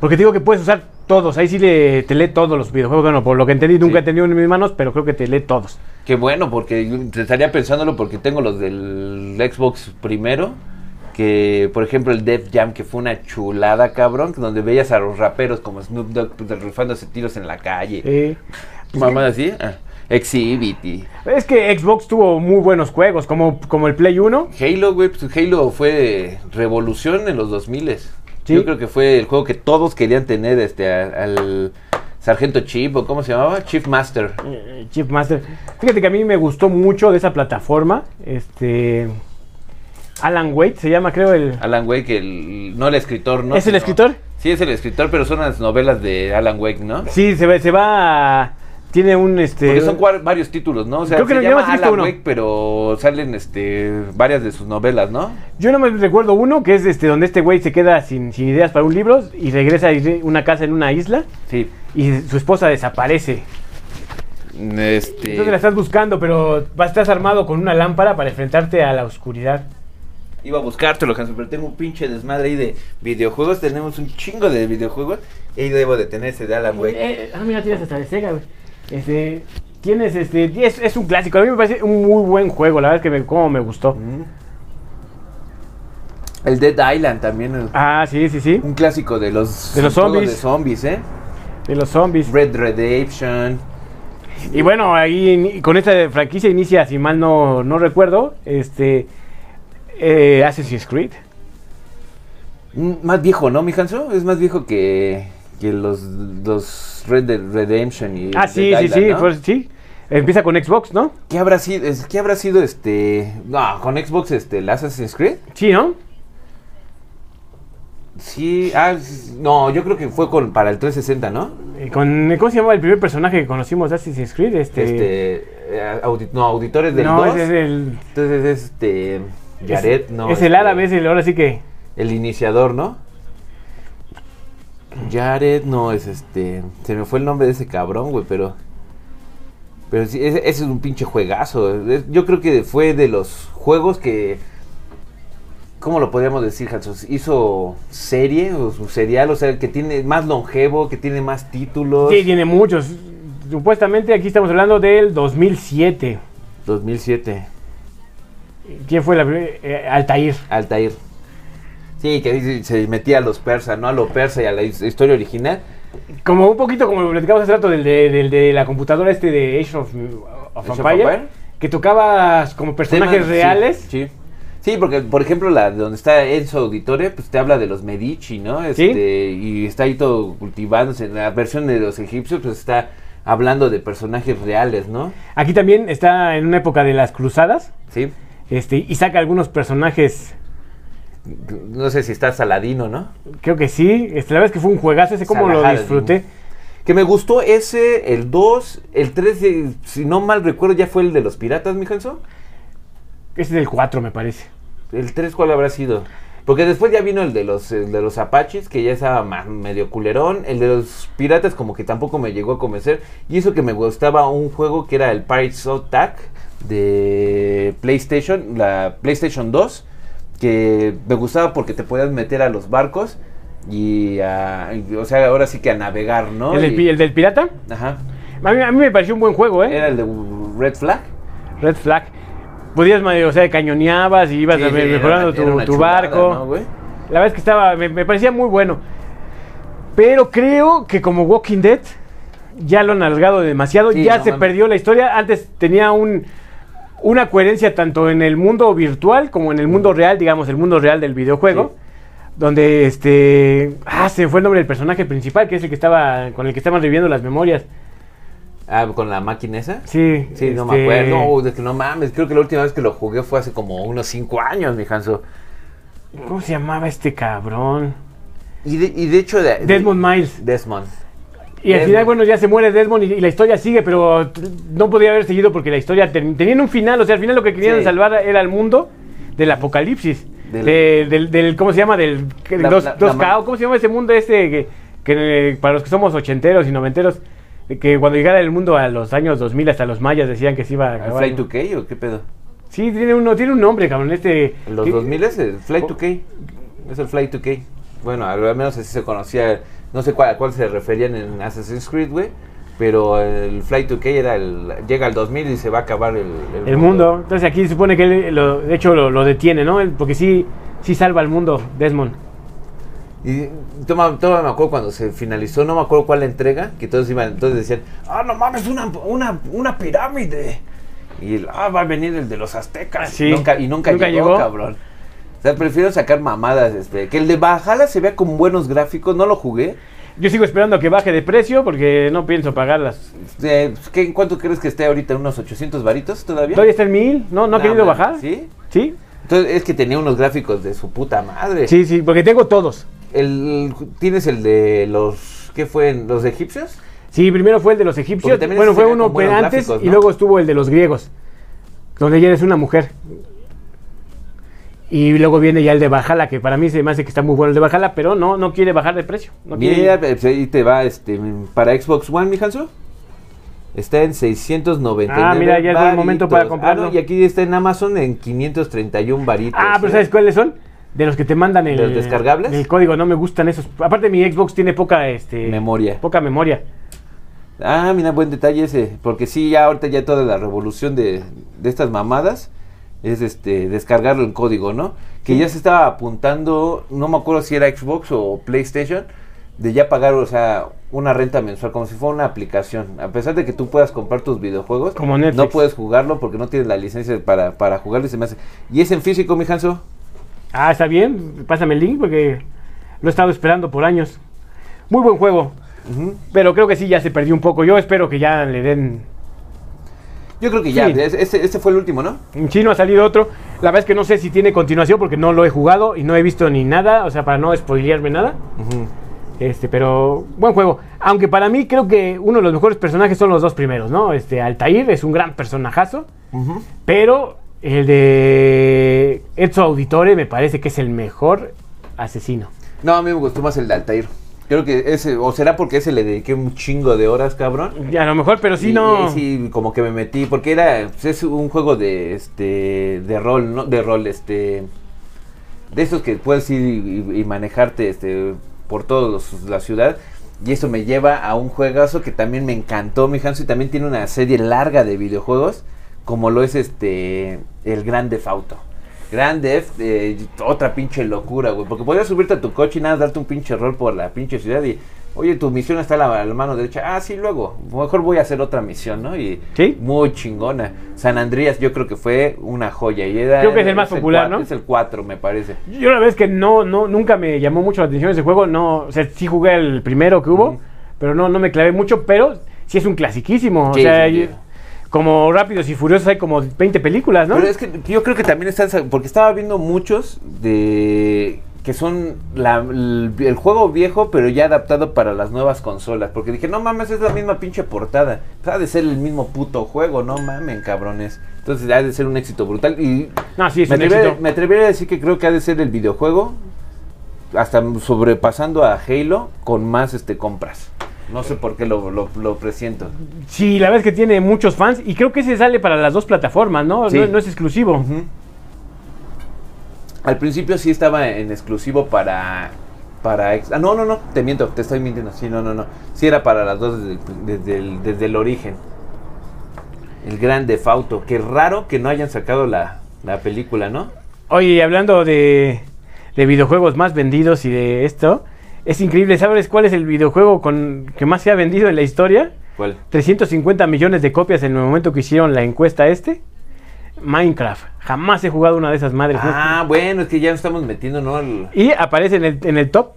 porque te digo que puedes usar todos. Ahí sí le, te lee todos los videojuegos. Bueno, por lo que entendí, nunca Sí. he tenido en mis manos, pero creo que te lee todos. Qué bueno, porque te estaría pensándolo porque tengo los del Xbox primero. Que, por ejemplo, el Def Jam, que fue una chulada, cabrón. Donde veías a los raperos como Snoop Dogg pues, rifándose tiros en la calle. Eh, Mamá así. Ah, Exhibit y es que Xbox tuvo muy buenos juegos, como, como el Play 1. Halo, güey. Pues Halo fue revolución en los 2000 Sí. Yo creo que fue el juego que todos querían tener este a- al Sargento Chip o cómo se llamaba, Chief Master. eh, Chip Master. Fíjate que a mí me gustó mucho de esa plataforma. Este. Alan Wade se llama, creo, el. Alan Wake, el, no el escritor, ¿no? ¿Es el Sino- escritor? Sí, es el escritor, pero son las novelas de Alan Wake, ¿no? Sí, se va, se va a- Tiene un. Este, Porque son varios títulos, ¿no? O sea, Creo que se no, yo llama más he visto Alan uno. Wake, pero salen este varias de sus novelas, ¿no? Yo no me recuerdo uno, que es este donde este güey se queda sin, sin ideas para un libro y regresa a una casa en una isla Sí. y su esposa desaparece. Este Entonces la estás buscando, pero vas- estás armado con una lámpara para enfrentarte a la oscuridad. Iba a buscártelo, Hanson, pero tengo un pinche desmadre ahí de videojuegos. Tenemos un chingo de videojuegos. Y debo de tener ese de Alan Wake. Eh, ah, mira, tienes hasta de Sega, güey. Este, tienes este, es, es un clásico. A mí me parece un muy buen juego, la verdad es que me, como me gustó. Mm. El Dead Island también. eh, Ah, sí, sí, sí. Un clásico de los, De los zombies. de zombies, ¿eh? De los zombies. Red Redemption. Y bueno, ahí con esta franquicia inicia, si mal no, no recuerdo, este eh, Assassin's Creed. Mm, Más viejo, ¿no, mi Hanso? Es más viejo que, que los, los Red Dead Redemption y Ah, sí, Dead sí, Island, sí, ¿no? pues sí. Empieza con Xbox, ¿no? ¿Qué habrá sido? es- ¿Qué habrá sido este? No, con Xbox este, el Assassin's Creed. Sí, ¿no? Sí, ah, no, yo creo que fue con para el 360, ¿no? Eh, Con, ¿Cómo se llama el primer personaje que conocimos de Assassin's Creed? Este, Este, eh, audi- no, auditores del no, 2. ese es el... Entonces es este Jared, es, no. Es el este, árabe, es el, ahora sí que... El iniciador, ¿no? Jared, no, es este. Se me fue el nombre de ese cabrón, güey, pero. Pero sí, ese, ese es un pinche juegazo. Yo creo que fue de los juegos que. ¿Cómo lo podríamos decir, Hanson? Hizo serie o su serial, o sea, que tiene más longevo, que tiene más títulos. Sí, tiene muchos. Supuestamente aquí estamos hablando del 2007. 2007, ¿Quién fue la primera? Eh, Altair. Altair. Sí, que se metía a los persas, ¿no? A lo persa y a la his- historia original. Como un poquito como lo platicamos hace rato del de, del de la computadora este de Age of, of Age of Empire, Empire. que tocabas como personajes Temas- reales. Sí, sí. Sí, porque por ejemplo la de donde está Enzo Auditore, pues te habla de los Medici, ¿no? Sí. Este, Y está ahí todo cultivándose. En la versión de los egipcios, pues está hablando de personajes reales, ¿no? Aquí también está en una época de las cruzadas. Sí. Este, y saca algunos personajes, No sé si está Saladino, ¿no? creo que sí. Este, la verdad es que fue un juegazo, ese como lo disfruté. Que me gustó ese, el 2, el 3, eh, si no mal recuerdo, ya fue el de los piratas, mi Hanso. Ese es del 4, me parece. ¿El 3 cuál habrá sido? Porque después ya vino el de los, el de los apaches, que ya estaba medio culerón. El de los piratas como que tampoco me llegó a convencer. Y eso que me gustaba un juego que era el Pirates Attack de PlayStation, la PlayStation 2. Que me gustaba porque te podías meter a los barcos y a, o sea, ahora sí que a navegar, ¿no? ¿El, del, Y- pi- el del pirata? Ajá. A mí, a mí me pareció un buen juego, ¿eh? Era el de Red Flag. Red Flag. Podías, o sea, cañoneabas y ibas Sí, a- sí, mejorando era- tu, era una tu chulada, barco. ¿no? La verdad es que estaba, me, me parecía muy bueno. Pero creo que como Walking Dead ya lo han alargado demasiado, Sí, ya no se perdió la historia. Antes tenía un, una coherencia tanto en el mundo virtual como en el mundo real, digamos, el mundo real del videojuego. Sí. donde este... Ah, se fue el nombre del personaje principal, que es el que estaba, con el que estaban reviviendo las memorias. Ah, con la máquina esa. Sí. Sí, no me este, acuerdo. No, no mames. Creo que la última vez que lo jugué fue hace como unos 5 años, mi Hanso. ¿Cómo se llamaba este cabrón? Y de, y de hecho. De, Desmond Miles. Desmond. Y al final, bueno, ya se muere Desmond y, y la historia sigue, pero no podía haber seguido porque la historia ten- tenía un final. O sea, al final lo que querían Sí. salvar era el mundo del apocalipsis. Del- De- del, del- ¿cómo se llama? Del La- dos, la- dos la- K, ¿cómo se llama ese mundo ese que, que, para los que somos ochenteros y noventeros, que cuando llegara el mundo a los años 2000 hasta los mayas decían que se iba a ¿El acabar. Fly 2K o qué pedo? Sí, tiene, uno, tiene un nombre, cabrón. Este, los que- 2000 es el Fly 2K. Es el Fly 2K. Bueno, al menos así se conocía. No sé cuál, a cuál se referían en Assassin's Creed, güey. Pero el Fly 2K era el. Llega al 2000 y se va a acabar el, El mundo. Entonces aquí se supone que él, lo, de hecho, lo, lo detiene, ¿no? Porque sí, sí salva al mundo, Desmond. Y toma, toma, me acuerdo cuando se finalizó, no me acuerdo cuál la entrega, que todos iban, entonces decían, ah, no mames, una, una, una pirámide. Y el, ah, va a venir el de los aztecas. Sí. Y nunca, y nunca, Nunca llegó, llegó. cabrón. O sea, prefiero sacar mamadas, este, que el de Bajala se vea con buenos gráficos, no lo jugué. Yo sigo esperando a que baje de precio porque no pienso pagarlas. Eh, ¿qué, ¿En cuánto crees que esté ahorita? ¿Unos 800 varitos todavía? ¿Todavía está en mil? ¿No, no ha querido man, bajar? ¿Sí? ¿Sí? Entonces es que tenía unos gráficos de su puta madre. Sí, sí, porque tengo todos. El, ¿Tienes el de los, qué fue, los egipcios? Sí, primero fue el de los egipcios. Bueno, fue uno antes y luego estuvo el de los griegos, donde ella es una mujer. Y luego viene ya el de Bajala, que para mí se me hace que está muy bueno el de Bajala, pero no, no quiere bajar de precio. No Mira, pues, ahí te va, este, para Xbox One, mi Hanso. Está en 699 Ah, mira, ya es buen momento para varitos. comprarlo. Ah, no, y aquí está en Amazon en 531 varitos. Ah, pero ¿eh? ¿sabes cuáles son? De los que te mandan el, ¿Los descargables? El código, no me gustan esos. Aparte mi Xbox tiene poca este Memoria. Poca memoria. Ah, mira, buen detalle ese. Porque sí, ya ahorita ya toda la revolución de, de estas mamadas es este descargarlo en código, ¿no? Que Sí. ya se estaba apuntando, no me acuerdo si era Xbox o PlayStation, de ya pagar, o sea, una renta mensual, como si fuera una aplicación. A pesar de que tú puedas comprar tus videojuegos, Como Netflix. no puedes jugarlo porque no tienes la licencia para, para jugarlo y se me hace. ¿Y es en físico, mi Hanso? Ah, está bien. Pásame el link porque lo he estado esperando por años. Muy buen juego. Pero creo que sí, ya se perdió un poco. Yo espero que ya le den. Yo creo que ya, Sí. es- este, este fue el último, ¿no? En chino ha salido otro. La verdad es que no sé si tiene continuación porque no lo he jugado y no he visto ni nada. O sea, para no spoilearme nada. Este, pero buen juego. Aunque para mí creo que uno de los mejores personajes son los dos primeros, ¿no? Este, Altair es un gran personajazo. Pero el de Ezio Auditore me parece que es el mejor asesino. No, a mí me gustó más el de Altair. Creo que ese, o será porque ese le dediqué un chingo de horas, cabrón. Y a lo mejor, pero sí Y- no. y sí, como que me metí, porque era, pues, es un juego de, este, de rol, ¿no? De rol, este, de esos que puedes ir y, y manejarte, este, por toda la ciudad. Y eso me lleva a un juegazo que también me encantó, mi Hanso, y también tiene una serie larga de videojuegos, como lo es este, el Grand Theft Auto. Grand Theft, eh, otra pinche locura, güey, porque podías subirte a tu coche y nada, darte un pinche rol por la pinche ciudad y, oye, tu misión está a la, a la mano derecha, ah, sí, luego, mejor voy a hacer otra misión, ¿no? Y Sí. muy chingona. San Andreas yo creo que fue una joya. Y era, Creo que es el más popular, cuatro- ¿no? Es el 4, me parece. Yo la verdad es que no, no, nunca me llamó mucho la atención ese juego. No, o sea, sí jugué el primero que hubo, pero no, no me clavé mucho. Pero sí es un clasiquísimo. Sí, o sea, sí. Como Rápidos y Furiosos hay como 20 películas, ¿no? Pero es que yo creo que también están, porque estaba viendo muchos de que son la- el, juego viejo, pero ya adaptado para las nuevas consolas. Porque dije, no mames, es la misma pinche portada. Ha de ser el mismo puto juego, no mamen, cabrones. Entonces ha de ser un éxito brutal. Y No, sí, es me, un atrevería, éxito. me atrevería a decir que creo que ha de ser el videojuego hasta sobrepasando a Halo con más este compras. No sé por qué lo, lo, lo presiento. Sí, la verdad es que tiene muchos fans y creo que ese sale para las dos plataformas, ¿no? Sí. No, no es exclusivo. Al principio sí estaba en exclusivo para para ex- ah, no no no te miento te estoy mintiendo sí no no no sí era para las dos desde el, desde el, desde el origen el gran defauto qué raro que no hayan sacado la, la película no Oye, y hablando de, de videojuegos más vendidos y de esto, es increíble. ¿Sabes cuál es el videojuego con que más se ha vendido en la historia? cuál 350 millones de copias en el momento que hicieron la encuesta este. Minecraft. Jamás he jugado una de esas madres. ¿no? Ah, bueno, es que ya nos estamos metiendo, ¿no? Al Y aparece en el, en el top,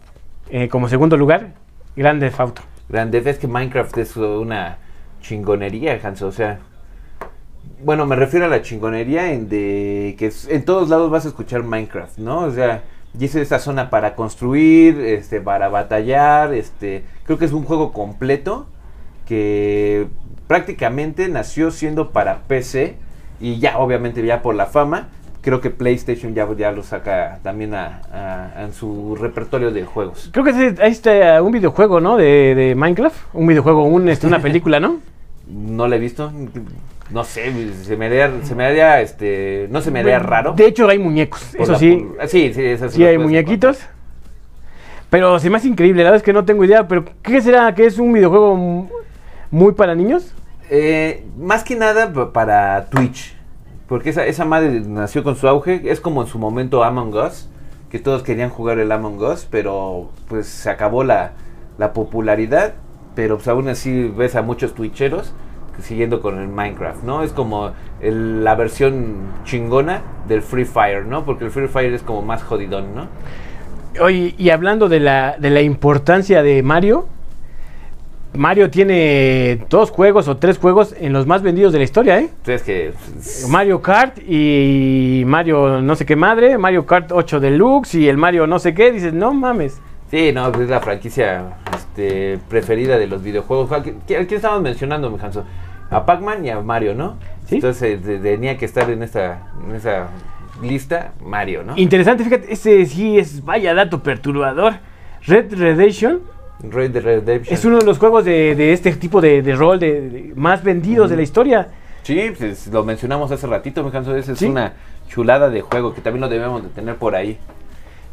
eh, como segundo lugar, Grande Fauto. grande. Es que Minecraft es una chingonería, Hanso. O sea, bueno, me refiero a la chingonería en de que en todos lados vas a escuchar Minecraft, ¿no? O sea, y es esa zona para construir, este, para batallar, este, creo que es un juego completo que prácticamente nació siendo para PC y ya obviamente ya por la fama, creo que PlayStation ya, ya lo saca también a, a- en su repertorio de juegos. Creo que es- ahí está un videojuego, ¿no? De, de Minecraft. Un videojuego, un, este, una película, ¿no? <laughs> No la he visto. No sé, se me haría, se me haría, este, no se me haría raro. De hecho, hay muñecos. Eso la- sí, por- sí, sí, esas sí las hay muñequitos. encontrar. Pero se me hace increíble, la verdad es que no tengo idea. Pero, ¿qué será? ¿Que es un videojuego muy para niños? Eh, más que nada pa- para Twitch. Porque esa, esa madre nació con su auge. Es como en su momento Among Us. Que todos querían jugar el Among Us. Pero pues se acabó la, la popularidad. Pero pues aún así ves a muchos Twitcheros siguiendo con el Minecraft, ¿no? Es como el- la versión chingona del Free Fire, ¿no? Porque el Free Fire es como más jodidón, ¿no? Oye, y hablando de la, de la importancia de Mario, Mario tiene dos juegos o tres juegos en los más vendidos de la historia, ¿eh? Entonces que... pues, Mario Kart y Mario no sé qué madre, Mario Kart 8 Deluxe y el Mario no sé qué, dices, no mames. Sí, no, es la franquicia este, preferida de los videojuegos. ¿A quién, quién estábamos mencionando, mi Hanso? A Pac-Man y a Mario, ¿no? Sí. Entonces eh, tenía que estar en esta, en esa lista Mario, ¿no? Interesante, fíjate, ese sí es, vaya dato perturbador. Red Redemption Red Redemption. es uno de los juegos de, de este tipo de, de rol de, de- más vendidos de la historia. Sí, pues, lo mencionamos hace ratito, mi Hanso. Esa es Sí. una chulada de juego que también lo debemos de tener por ahí.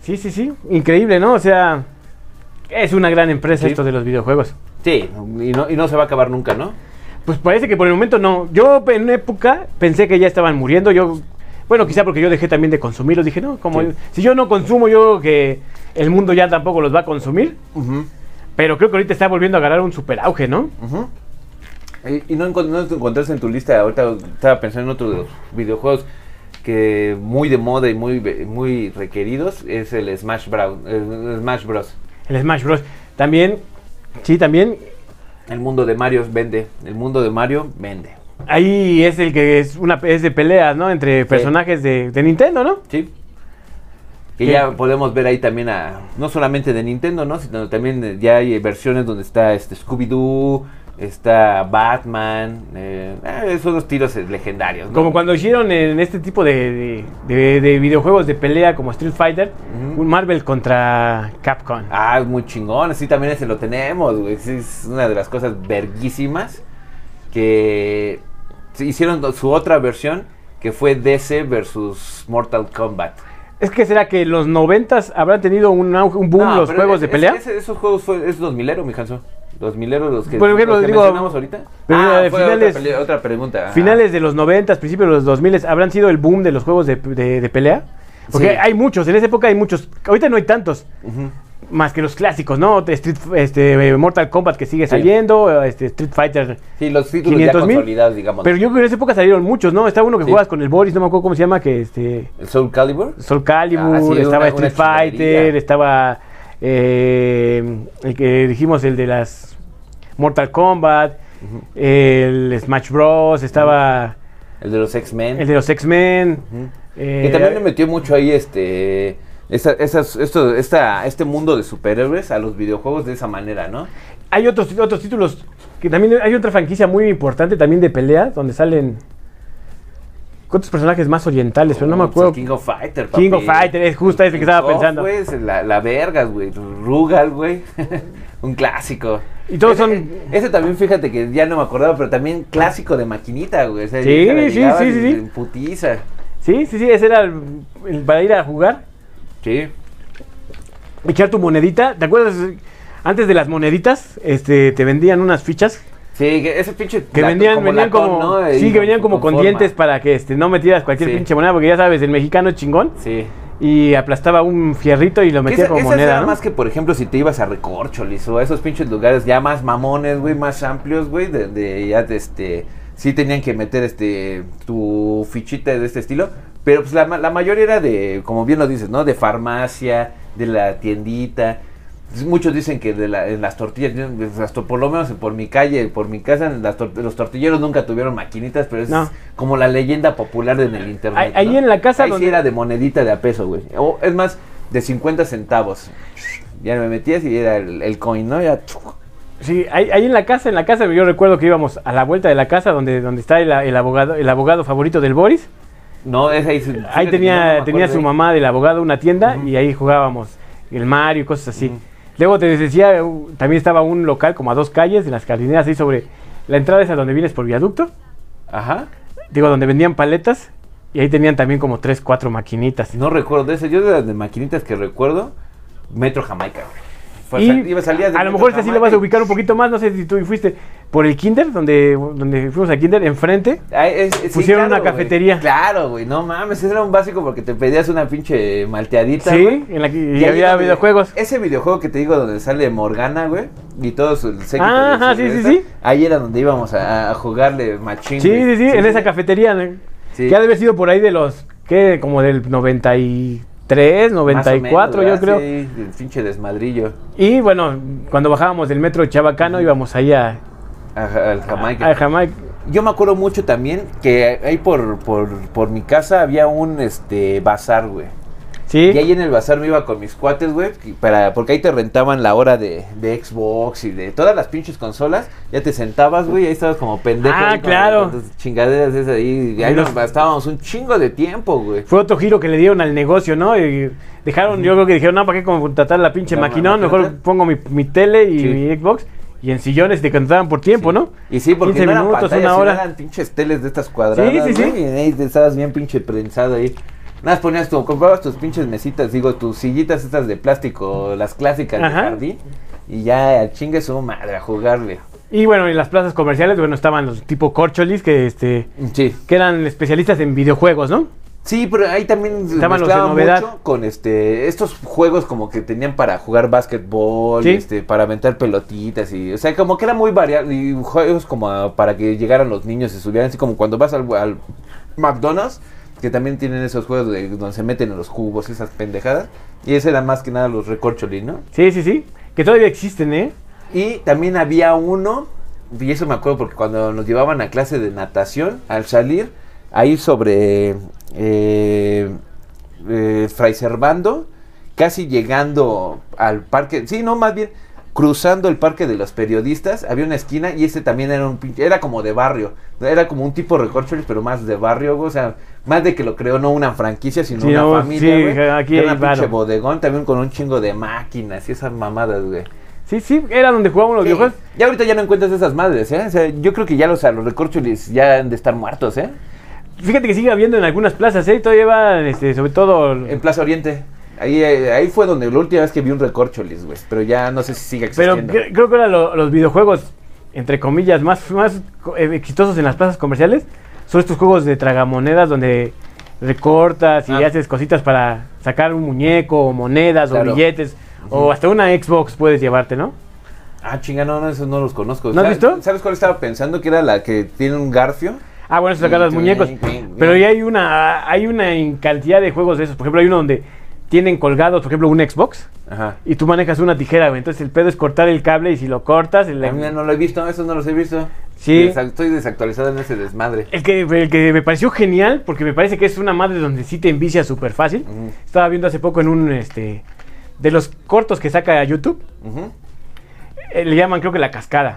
Sí, sí, sí, increíble, ¿no? O sea, es una gran empresa Sí. esto de los videojuegos. Sí, y no, y no se va a acabar nunca, ¿no? Pues parece que por el momento no. Yo en una época pensé que ya estaban muriendo. Yo, bueno, quizá porque yo dejé también de consumirlos. Dije, no, como Sí. si yo no consumo, yo creo que el mundo ya tampoco los va a consumir. Pero creo que ahorita está volviendo a agarrar un super auge, ¿no? Y, y no, encont- no te encontraste en tu lista, ahorita estaba pensando en otro de los videojuegos que muy de moda y muy muy requeridos es el Smash Bros. el Smash Bros. El Smash Bros. También, sí, también. El mundo de Mario vende, el mundo de Mario vende. Ahí es el que es una es de peleas, ¿no? Entre personajes de, de Nintendo, ¿no? ¿Sí? Que ya podemos ver ahí también a no solamente de Nintendo, ¿no? Sino también ya hay versiones donde está este Scooby Doo, está Batman, eh, eh, son los tiros legendarios, ¿no? Como cuando hicieron en este tipo de, de- de- de videojuegos de pelea como Street Fighter, un Marvel contra Capcom. Ah, es muy chingón, sí, también ese lo tenemos, güey. Es una de las cosas verguísimas que hicieron su otra versión que fue DC versus Mortal Kombat. Es que será que los noventas habrán tenido un, auge- un boom No, los juegos es- de es- pelea. ese- esos juegos fue, es 2000ero, mi Hanso. 2000ero los que, Por ejemplo, los que digo, mencionamos ahorita. pero ah, de fue finales- otra, otra pregunta. Finales de los noventas, principios de los 2000 habrán sido el boom de los juegos de, de- de pelea. Porque Sí. hay muchos, en esa época hay muchos. Ahorita no hay tantos, Ujú. Más que los clásicos, ¿no? Street, este, Mortal Kombat que sigue saliendo, este, Street Fighter. Sí, los títulos 500 ya consolidados, digamos. Pero yo creo que en esa época salieron muchos, ¿no? Estaba uno que Sí. jugabas con el Boris, no me acuerdo cómo se llama, que este. ¿El Soul Calibur? Soul Calibur, Ah, sí, estaba una- Street una Fighter, estaba eh, el que dijimos, el de las Mortal Kombat, el Smash Bros, estaba El de los X-Men. el de los X-Men. Eh, Y también le metió mucho ahí este esa- esas, esto, esta, este mundo de superhéroes a los videojuegos de esa manera, ¿no? hay otros, otros títulos que también hay otra franquicia muy importante también de pelea, donde salen ¿cuántos personajes más orientales? Pero no me acuerdo. pues, King of Fighter, King papi. of Fighter, es justo ese que estaba King pensando. güey, es la, la vergas, güey. Rugal, güey. <laughs> Un clásico. Y todos Ese- son- Ese también, fíjate que ya no me acordaba, pero también clásico de maquinita, güey. O sea, Sí, sí, sí, sí, sí. putiza. Sí, sí, sí, ese era el, el para ir a jugar. Sí. echar tu monedita. ¿Te acuerdas? Antes de las moneditas, este, te vendían unas fichas Sí, que ese pinche. que lato- venían, venían latón, como, sí, que venían como con dientes para que este, no metieras cualquier Sí. pinche moneda, porque ya sabes, el mexicano es chingón Sí. y aplastaba un fierrito y lo metía esa- como moneda. más que, por ejemplo, si te ibas a Recorcholis o a esos pinches lugares ya más mamones, güey, más amplios, güey, de, de ya de este sí tenían que meter este tu fichita de este estilo, pero pues la, la mayoría era de, como bien lo dices, ¿no? De farmacia, de la tiendita. Muchos dicen que de la- en las tortillas, pues, hasta por lo menos por mi calle, por mi casa, en las tor- los tortilleros nunca tuvieron maquinitas, pero es No. como la leyenda popular en el internet. Ahí- en la casa Ahí donde- sí era de monedita de a peso, güey. O es más, de 50 centavos. Ya me metías y era el, el coin, ¿no? Ya, Sí, ahí, ahí en la casa, en la casa, yo recuerdo que íbamos a la vuelta de la casa donde, donde está el, el abogado, el abogado favorito del Boris. No, es ahí. Ahí tenía, no tenía su ahí. mamá del abogado una tienda y ahí jugábamos el Mario y cosas así. Luego te decía, también estaba un local como a dos calles, en las jardineras, ahí sobre la entrada esa donde vienes por viaducto. Ajá. Digo, donde vendían paletas. Y ahí tenían también como tres, cuatro maquinitas. No recuerdo de eso. Yo de las de maquinitas que recuerdo, Metro Jamaica. Fue- Y sal- iba- a lo mejor esta sí lo vas a ubicar un poquito más. No sé si tú fuiste por el Kinder, donde, donde fuimos al Kinder, enfrente. Ah, es- es- sí, Pusieron una cafetería. Claro, güey, no mames, ese era un básico porque te pedías una pinche malteadita, Sí, güey. en la que y había videojuegos. Ese videojuego que te digo donde sale Morgana, güey, y todo su el séquito Ajá, su sí, sí, sí. Ahí era donde íbamos a, a jugarle machín. Sí, sí, sí, en esa cafetería. ¿no? Que ha de haber sido por ahí de los, ¿qué? Como del 93, Más o 94, menos, yo ¿verdad? creo. Sí, el pinche desmadrillo. Y bueno, cuando bajábamos del metro Chabacano íbamos ahí a, Ajá, al Jamaica. Yo me acuerdo mucho también que ahí por, por, por mi casa había un este bazar, güey. Sí. Y ahí en el bazar me iba con mis cuates, güey, para, porque ahí te rentaban la hora de, de Xbox y de todas las pinches consolas. Ya te sentabas, güey, y ahí estabas como pendejo. Ah, ahí con- claro. con tus chingaderas esas ahí. Y ahí nos gastábamos un chingo de tiempo, güey. Fue otro giro que le dieron al negocio, ¿no? Y dejaron, yo creo que dijeron, no, ¿para qué contratar la pinche maquinón? Mejor pongo mi, mi tele y Sí. mi Xbox. Y en sillones te contrataban por tiempo, ¿no? Y sí, porque 15 no eran minutos, pantallas, una hora. eran pinches teles de estas cuadradas, Sí, sí, sí. güey, Y ahí estabas bien pinche prensado ahí. Nada más ponías tu, comprabas tus pinches mesitas, digo, tus sillitas estas de plástico, las clásicas de Ajá. jardín. Y ya, chingue su madre, a jugarle. Y bueno, en las plazas comerciales, bueno, estaban los tipo corcholis que, este, Sí. que eran especialistas en videojuegos, ¿no? Sí, pero ahí también Estaban los de mezclaba novedad. mucho con este estos juegos como que tenían para jugar básquetbol, Sí. este, para aventar pelotitas y, o sea, como que era muy variado y juegos como para que llegaran los niños y subieran así como cuando vas al, al McDonald's que también tienen esos juegos de donde se meten en los cubos esas pendejadas y ese era más que nada los recorcholis, ¿no? Sí, sí, sí. Que todavía existen, ¿eh? Y también había uno, y eso me acuerdo porque cuando nos llevaban a clase de natación, al salir, ahí sobre eh, eh, Fray Servando, casi llegando al parque, sí, no, más bien cruzando el parque de los periodistas, había una esquina y ese también era un pinche, era como de barrio, era como un tipo recorcholis, pero más de barrio, o sea, más de que lo creó no una franquicia, sino Sí, una no, familia, sí, aquí era una pinche bodegón también con un chingo de máquinas y esas mamadas, güey. Sí, sí, era donde jugábamos los Sí. videojuegos. Ya ahorita ya no encuentras esas madres, ¿eh? O sea, yo creo que ya los, los recorcholis ya han de estar muertos, ¿eh? Fíjate que sigue habiendo en algunas plazas, ¿eh? Todavía van, este, sobre todo... En Plaza Oriente. Ahí, eh, ahí fue donde la última vez que vi un recorcholis, güey. Pero ya no sé si sigue Pero existiendo. cre- creo que lo- los videojuegos, entre comillas, más, más eh, exitosos en las plazas comerciales son estos juegos de tragamonedas donde recortas y Ah. haces cositas para sacar un muñeco o monedas Claro. o billetes o hasta una Xbox puedes llevarte, ¿no? Ah, chinga, no, no, esos no los conozco. ¿No has ¿Sabes- visto? ¿Sabes cuál estaba pensando? Que era la que tiene un garfio. Ah, bueno, eso los muñecos. Pero ya hay una, hay una cantidad de juegos de esos. Por ejemplo, hay uno donde tienen colgados, por ejemplo, un Xbox Ajá. y tú manejas una tijera, güey. Entonces el pedo es cortar el cable y si lo cortas, el, A mí no lo he visto, esos no los he visto. Sí. Desa- Estoy desactualizado en ese desmadre. El que, el que me pareció genial, porque me parece que es una madre donde sí te envicia súper fácil. Estaba viendo hace poco en un, este, de los cortos que saca YouTube, Ujú. eh, le llaman creo que la cascada.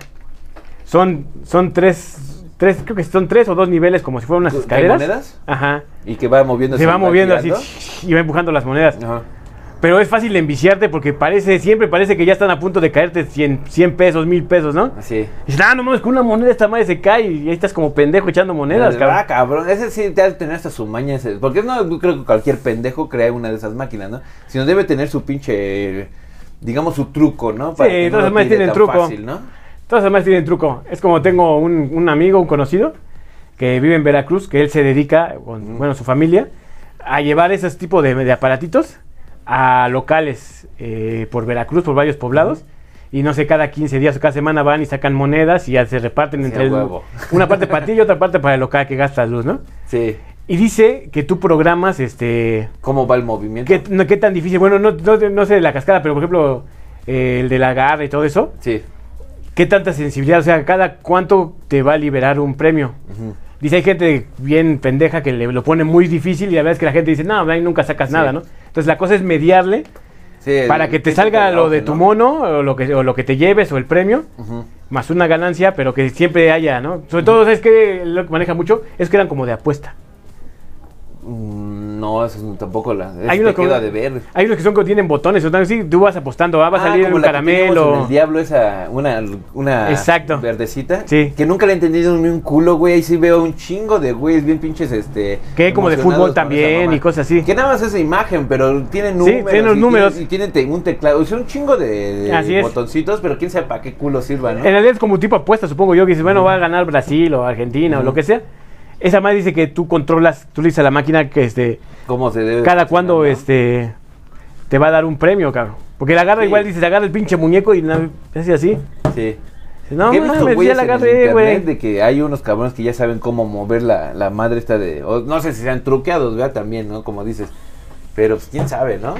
Son, son tres, tres, creo que son tres o dos niveles como si fueran unas ¿Hay escaleras. monedas? Ajá. Y que va moviendo. Se va moviendo así y va empujando las monedas. Ajá. Pero es fácil de enviciarte porque parece, siempre parece que ya están a punto de caerte 100, 100 pesos, 1000 pesos, ¿no? Así. Y dices, ah, no mames, con una moneda esta madre se cae y ahí estás como pendejo echando monedas, cabrón. Ah, cabrón. Ese sí debe tener hasta su maña. Ese, porque no creo que cualquier pendejo crea una de esas máquinas, ¿no? Sino debe tener su pinche. Digamos su truco, ¿no? Sí, que las madres tire tienen truco. fácil, ¿no? Todas además tienen truco. Es como tengo un, un amigo, un conocido, que vive en Veracruz, que él se dedica, con, bueno, su familia, a llevar esos tipos de, de aparatitos a locales eh, por Veracruz, por varios poblados. y no sé, cada 15 días o cada semana van y sacan monedas y ya se reparten Sí, entre el- huevo. una parte para ti y otra parte para el local que gastas luz, ¿no? Sí. Y dice que tú programas este ¿Cómo va el movimiento? ¿Qué, no, qué tan difícil? Bueno, no, no, no sé de la cascada, pero por ejemplo, eh, el de la garra y todo eso. Sí. ¿Qué tanta sensibilidad? O sea, ¿cada cuánto te va a liberar un premio? Dice, hay gente bien pendeja que le lo pone muy difícil y la verdad es que la gente dice, no, ahí nunca sacas Sí. nada, ¿no? Entonces la cosa es mediarle Sí, el para que te salga lo de tu ¿no? mono o lo, que, o lo que te lleves o el premio, más una ganancia, pero que siempre haya, ¿no? Sobre todo, es que lo que maneja mucho es que eran como de apuesta. Mm, No, eso no- tampoco la. Hay te unos, queda de ver. hay unos que son que tienen botones, o tal, sí, tú vas apostando, ah, va a Ah, salir un que caramelo. el diablo, esa, una, una Exacto. verdecita. Sí. Que nunca le he entendido ni un culo, güey. Ahí sí veo un chingo de güeyes bien pinches, este. Que como de fútbol también y cosas así. Que nada más esa imagen, pero tienen Sí, números. tienen los y números. tienen- y tienen te- un teclado. Es un chingo de, es. botoncitos, pero quién sabe para qué culo sirvan, ¿no? En realidad es como tipo apuesta, supongo yo, que dices, bueno, va a ganar Brasil o Argentina o lo que sea. Esa más dice que tú controlas, tú le dices a la máquina que este, ¿Cómo se debe? cada cuando ¿no? este te va a dar un premio, cabrón. Porque la agarra Sí. igual, dices, agarra el pinche muñeco y hace así. Sí. No Que he visto mames, ya la agarré, güey. De que hay unos cabrones que ya saben cómo mover la, la madre esta de... o no sé si sean truqueados, ¿verdad? También, ¿no? Como dices. Pero pues quién sabe, ¿no?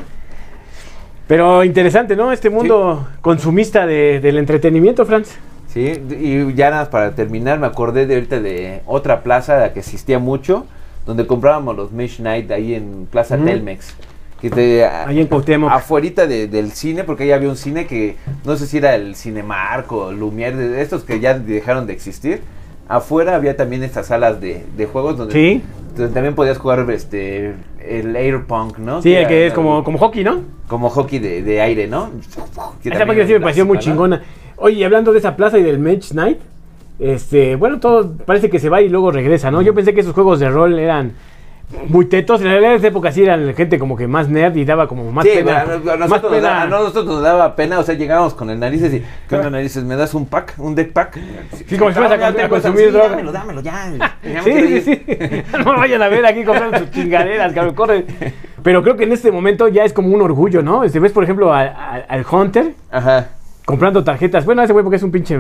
Pero interesante, ¿no? Este mundo consumista de- del entretenimiento, Franz. Sí, y ya nada más para terminar, me acordé de ahorita de otra plaza la que existía mucho, donde comprábamos los Mesh Night ahí en Plaza Mm. Telmex. Que te, Ahí en Cuauhtémoc. afuerita de- del cine, porque ahí había un cine que no sé si era el Cinemark o Lumière, de estos que ya dejaron de existir. Afuera había también estas salas de, de juegos donde, Sí. también podías jugar este el air punk, ¿no? Sí, era- que es como, como hockey, ¿no? como hockey de, de aire, ¿no? Que Esa máquina sí me pareció muy clásico, ¿no? Oye, hablando de esa plaza y del Mage Night, este, bueno, todo parece que se va y luego regresa, ¿no? Yo pensé que esos juegos de rol eran muy tetos. En realidad en esa época sí eran gente como que más nerd y daba como más sí, pena. a, más nosotros, nos pena. da- a nosotros nos daba pena, o sea, llegábamos con el narices y, ¿qué onda narices? ¿Me das un pack? ¿Un deck pack? Sí, como si fueras a- a consumir sí, droga. Dámelo, dámelo, ya. <laughs> Sí, sí, sí. <laughs> No vayan a ver aquí comprando sus chingaderas, cabrón, corre. Pero creo que en este momento ya es como un orgullo, ¿no? Este, ves, por ejemplo, al Hunter Ajá. Comprando tarjetas. Bueno, ese güey porque es un pinche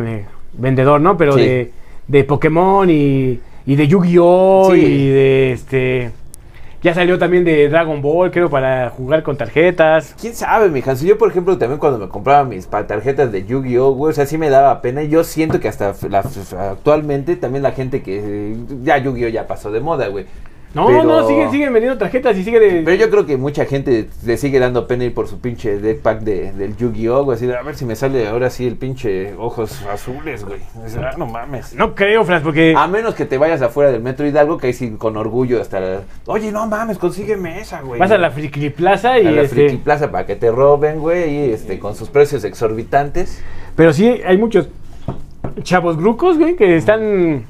vendedor, ¿no? Pero Sí. de, de Pokémon y, y de Yu-Gi-Oh! Sí. y de este. Ya salió también de Dragon Ball, creo, para jugar con tarjetas. ¿Quién sabe, mi Hanso? Yo, por ejemplo, también cuando me compraba mis tarjetas de Yu-Gi-Oh, güey, o sea, sí me daba pena. Y yo siento que hasta la- actualmente también la gente que... Ya Yu-Gi-Oh ya pasó de moda, güey. No, Pero- no, siguen, siguen vendiendo tarjetas y sigue de. Pero yo creo que mucha gente le sigue dando pena ir por su pinche deck pack de, del Yu-Gi-Oh, güey. Así de, a ver si me sale ahora sí el pinche ojos azules, güey. Ah, no mames. No creo, Franz, porque. A menos que te vayas afuera del Metro Hidalgo, que ahí sí con orgullo hasta... la- Oye, no mames, consígueme esa, güey. Vas a la Friki Plaza y a la este, Friki Plaza para que te roben, güey, y este, con sus precios exorbitantes. Pero sí, hay muchos chavos grucos, güey, que están.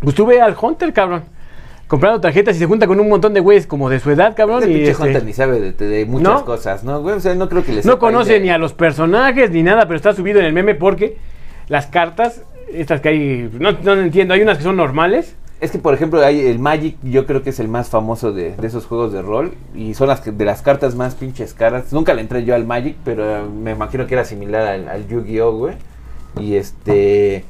Pues tú ve al Hunter, cabrón. Comprando tarjetas y se junta con un montón de güeyes como de su edad, cabrón. El y pinche este, Hunter ni sabe de, de muchas ¿No? cosas, ¿no, güey? O sea, no creo que les no conoce ni a los personajes ni nada, pero está subido en el meme porque las cartas, estas que hay, no, no entiendo, hay unas que son normales. Es que, por ejemplo, hay el Magic, yo creo que es el más famoso de, de esos juegos de rol. Y son las que- de las cartas más pinches caras. Nunca le entré yo al Magic, pero me imagino que era similar al, al Yu-Gi-Oh, güey. Y este.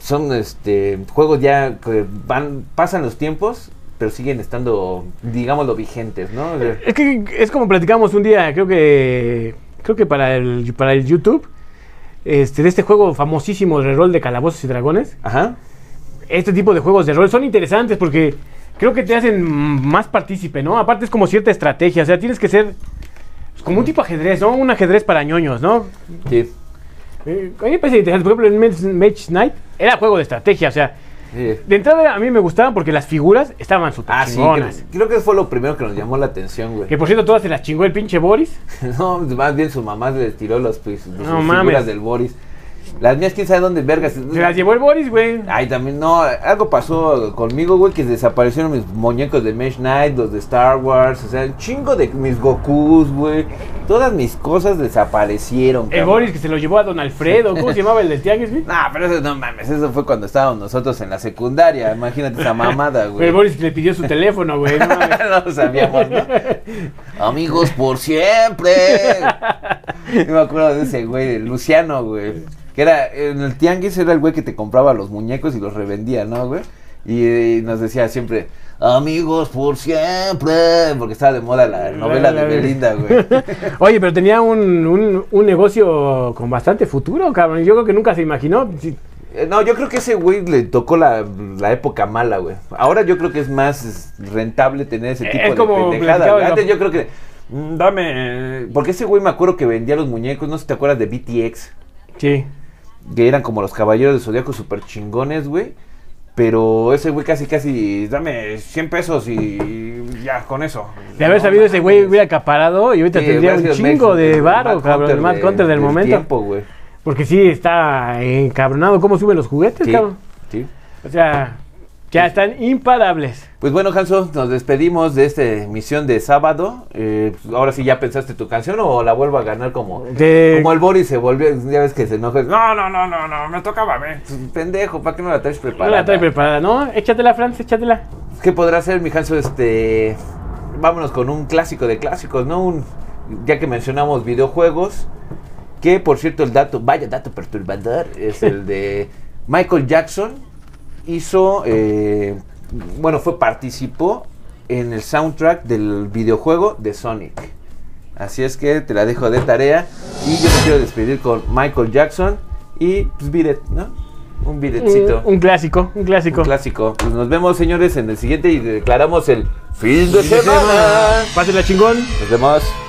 Son este juegos ya que van pasan los tiempos, pero siguen estando, digámoslo, vigentes, ¿no? O sea, Es que es como platicamos un día, creo que creo que para el para el YouTube este de este juego famosísimo de rol de calabozos y dragones. Ajá. Este tipo de juegos de rol son interesantes porque creo que te hacen más partícipe, ¿no? Aparte es como cierta estrategia, o sea, tienes que ser pues, como un tipo ajedrez, ¿no? Un ajedrez para ñoños, ¿no? Sí. Eh, a mí me parece interesante. Por ejemplo, en Mage- Mage Knight era juego de estrategia. O sea, sí. de entrada a mí me gustaban porque las figuras estaban súper Ah, sí, creo, creo que fue lo primero que nos llamó la atención, güey. Que por cierto, todas se las chingó el pinche Boris. <laughs> No, más bien su mamá le tiró los, pues, sus figuras del Boris. Las mías, quién sabe dónde vergas. Se las llevó el Boris, güey. Ay, también, no, algo pasó conmigo, güey, que desaparecieron mis muñecos de Mesh Knight, los de Star Wars, o sea, un chingo de mis Gokus, güey. Todas mis cosas desaparecieron, El cabrón. Boris que se lo llevó a Don Alfredo. ¿Cómo se llamaba el del Tianguis, güey? Nah, pero eso no mames, eso fue cuando estábamos nosotros en la secundaria. Imagínate esa mamada, güey. El Boris le pidió su teléfono, güey. No, <laughs> no lo sabíamos, ¿no? Amigos por siempre. <laughs> Yo me acuerdo de ese güey, Luciano, güey. Que era, en el tianguis era el güey que te compraba los muñecos y los revendía, ¿no, güey? Y, y nos decía siempre, amigos por siempre, porque estaba de moda la novela de Belinda, <laughs> güey. Oye, pero tenía un, un, un negocio con bastante futuro, cabrón. Yo creo que nunca se imaginó. Eh, No, yo creo que ese güey le tocó la, la época mala, güey. Ahora yo creo que es más rentable tener ese Es tipo de como pendejada. Antes yo creo que, mm, dame... Porque ese güey me acuerdo que vendía los muñecos, no sé si te acuerdas de BTX. Sí. Que eran como los caballeros del zodiaco super chingones, güey. Pero ese güey casi, casi, dame 100 pesos y ya, con eso. De haber No sabido ese güey hubiera acaparado y ahorita Sí, tendría un chingo Max- de varo, cabrón. El de- Hunter del momento. tiempo, güey. Porque sí, está encabronado cómo suben los juguetes, Sí, cabrón. sí. O sea, ya están imparables. Pues bueno, Hanso, nos despedimos de esta emisión de sábado. Eh, pues ahora sí ya pensaste tu canción o la vuelvo a ganar como, De- como el Boris se volvió, ya ves que se enoja. No, no, no, no, no, me tocaba a ver. Pendejo, ¿para qué no la traes No preparada? la trae preparada, ¿no? Échatela, Franz, échatela. ¿Qué podrá ser, mi Hanso? Este, vámonos con un clásico de clásicos, ¿no? Un, ya que mencionamos videojuegos, que por cierto el dato, vaya dato perturbador, es <laughs> el de Michael Jackson hizo, eh, bueno, fue participó en el soundtrack del videojuego de Sonic. Así es que te la dejo de tarea y yo me quiero despedir con Michael Jackson y pues Beat It, ¿no? Un Beat Itcito. Un, un clásico, un clásico. Un clásico. Pues nos vemos, señores, en el siguiente y declaramos el fin de semana. Pásenla chingón. Nos vemos.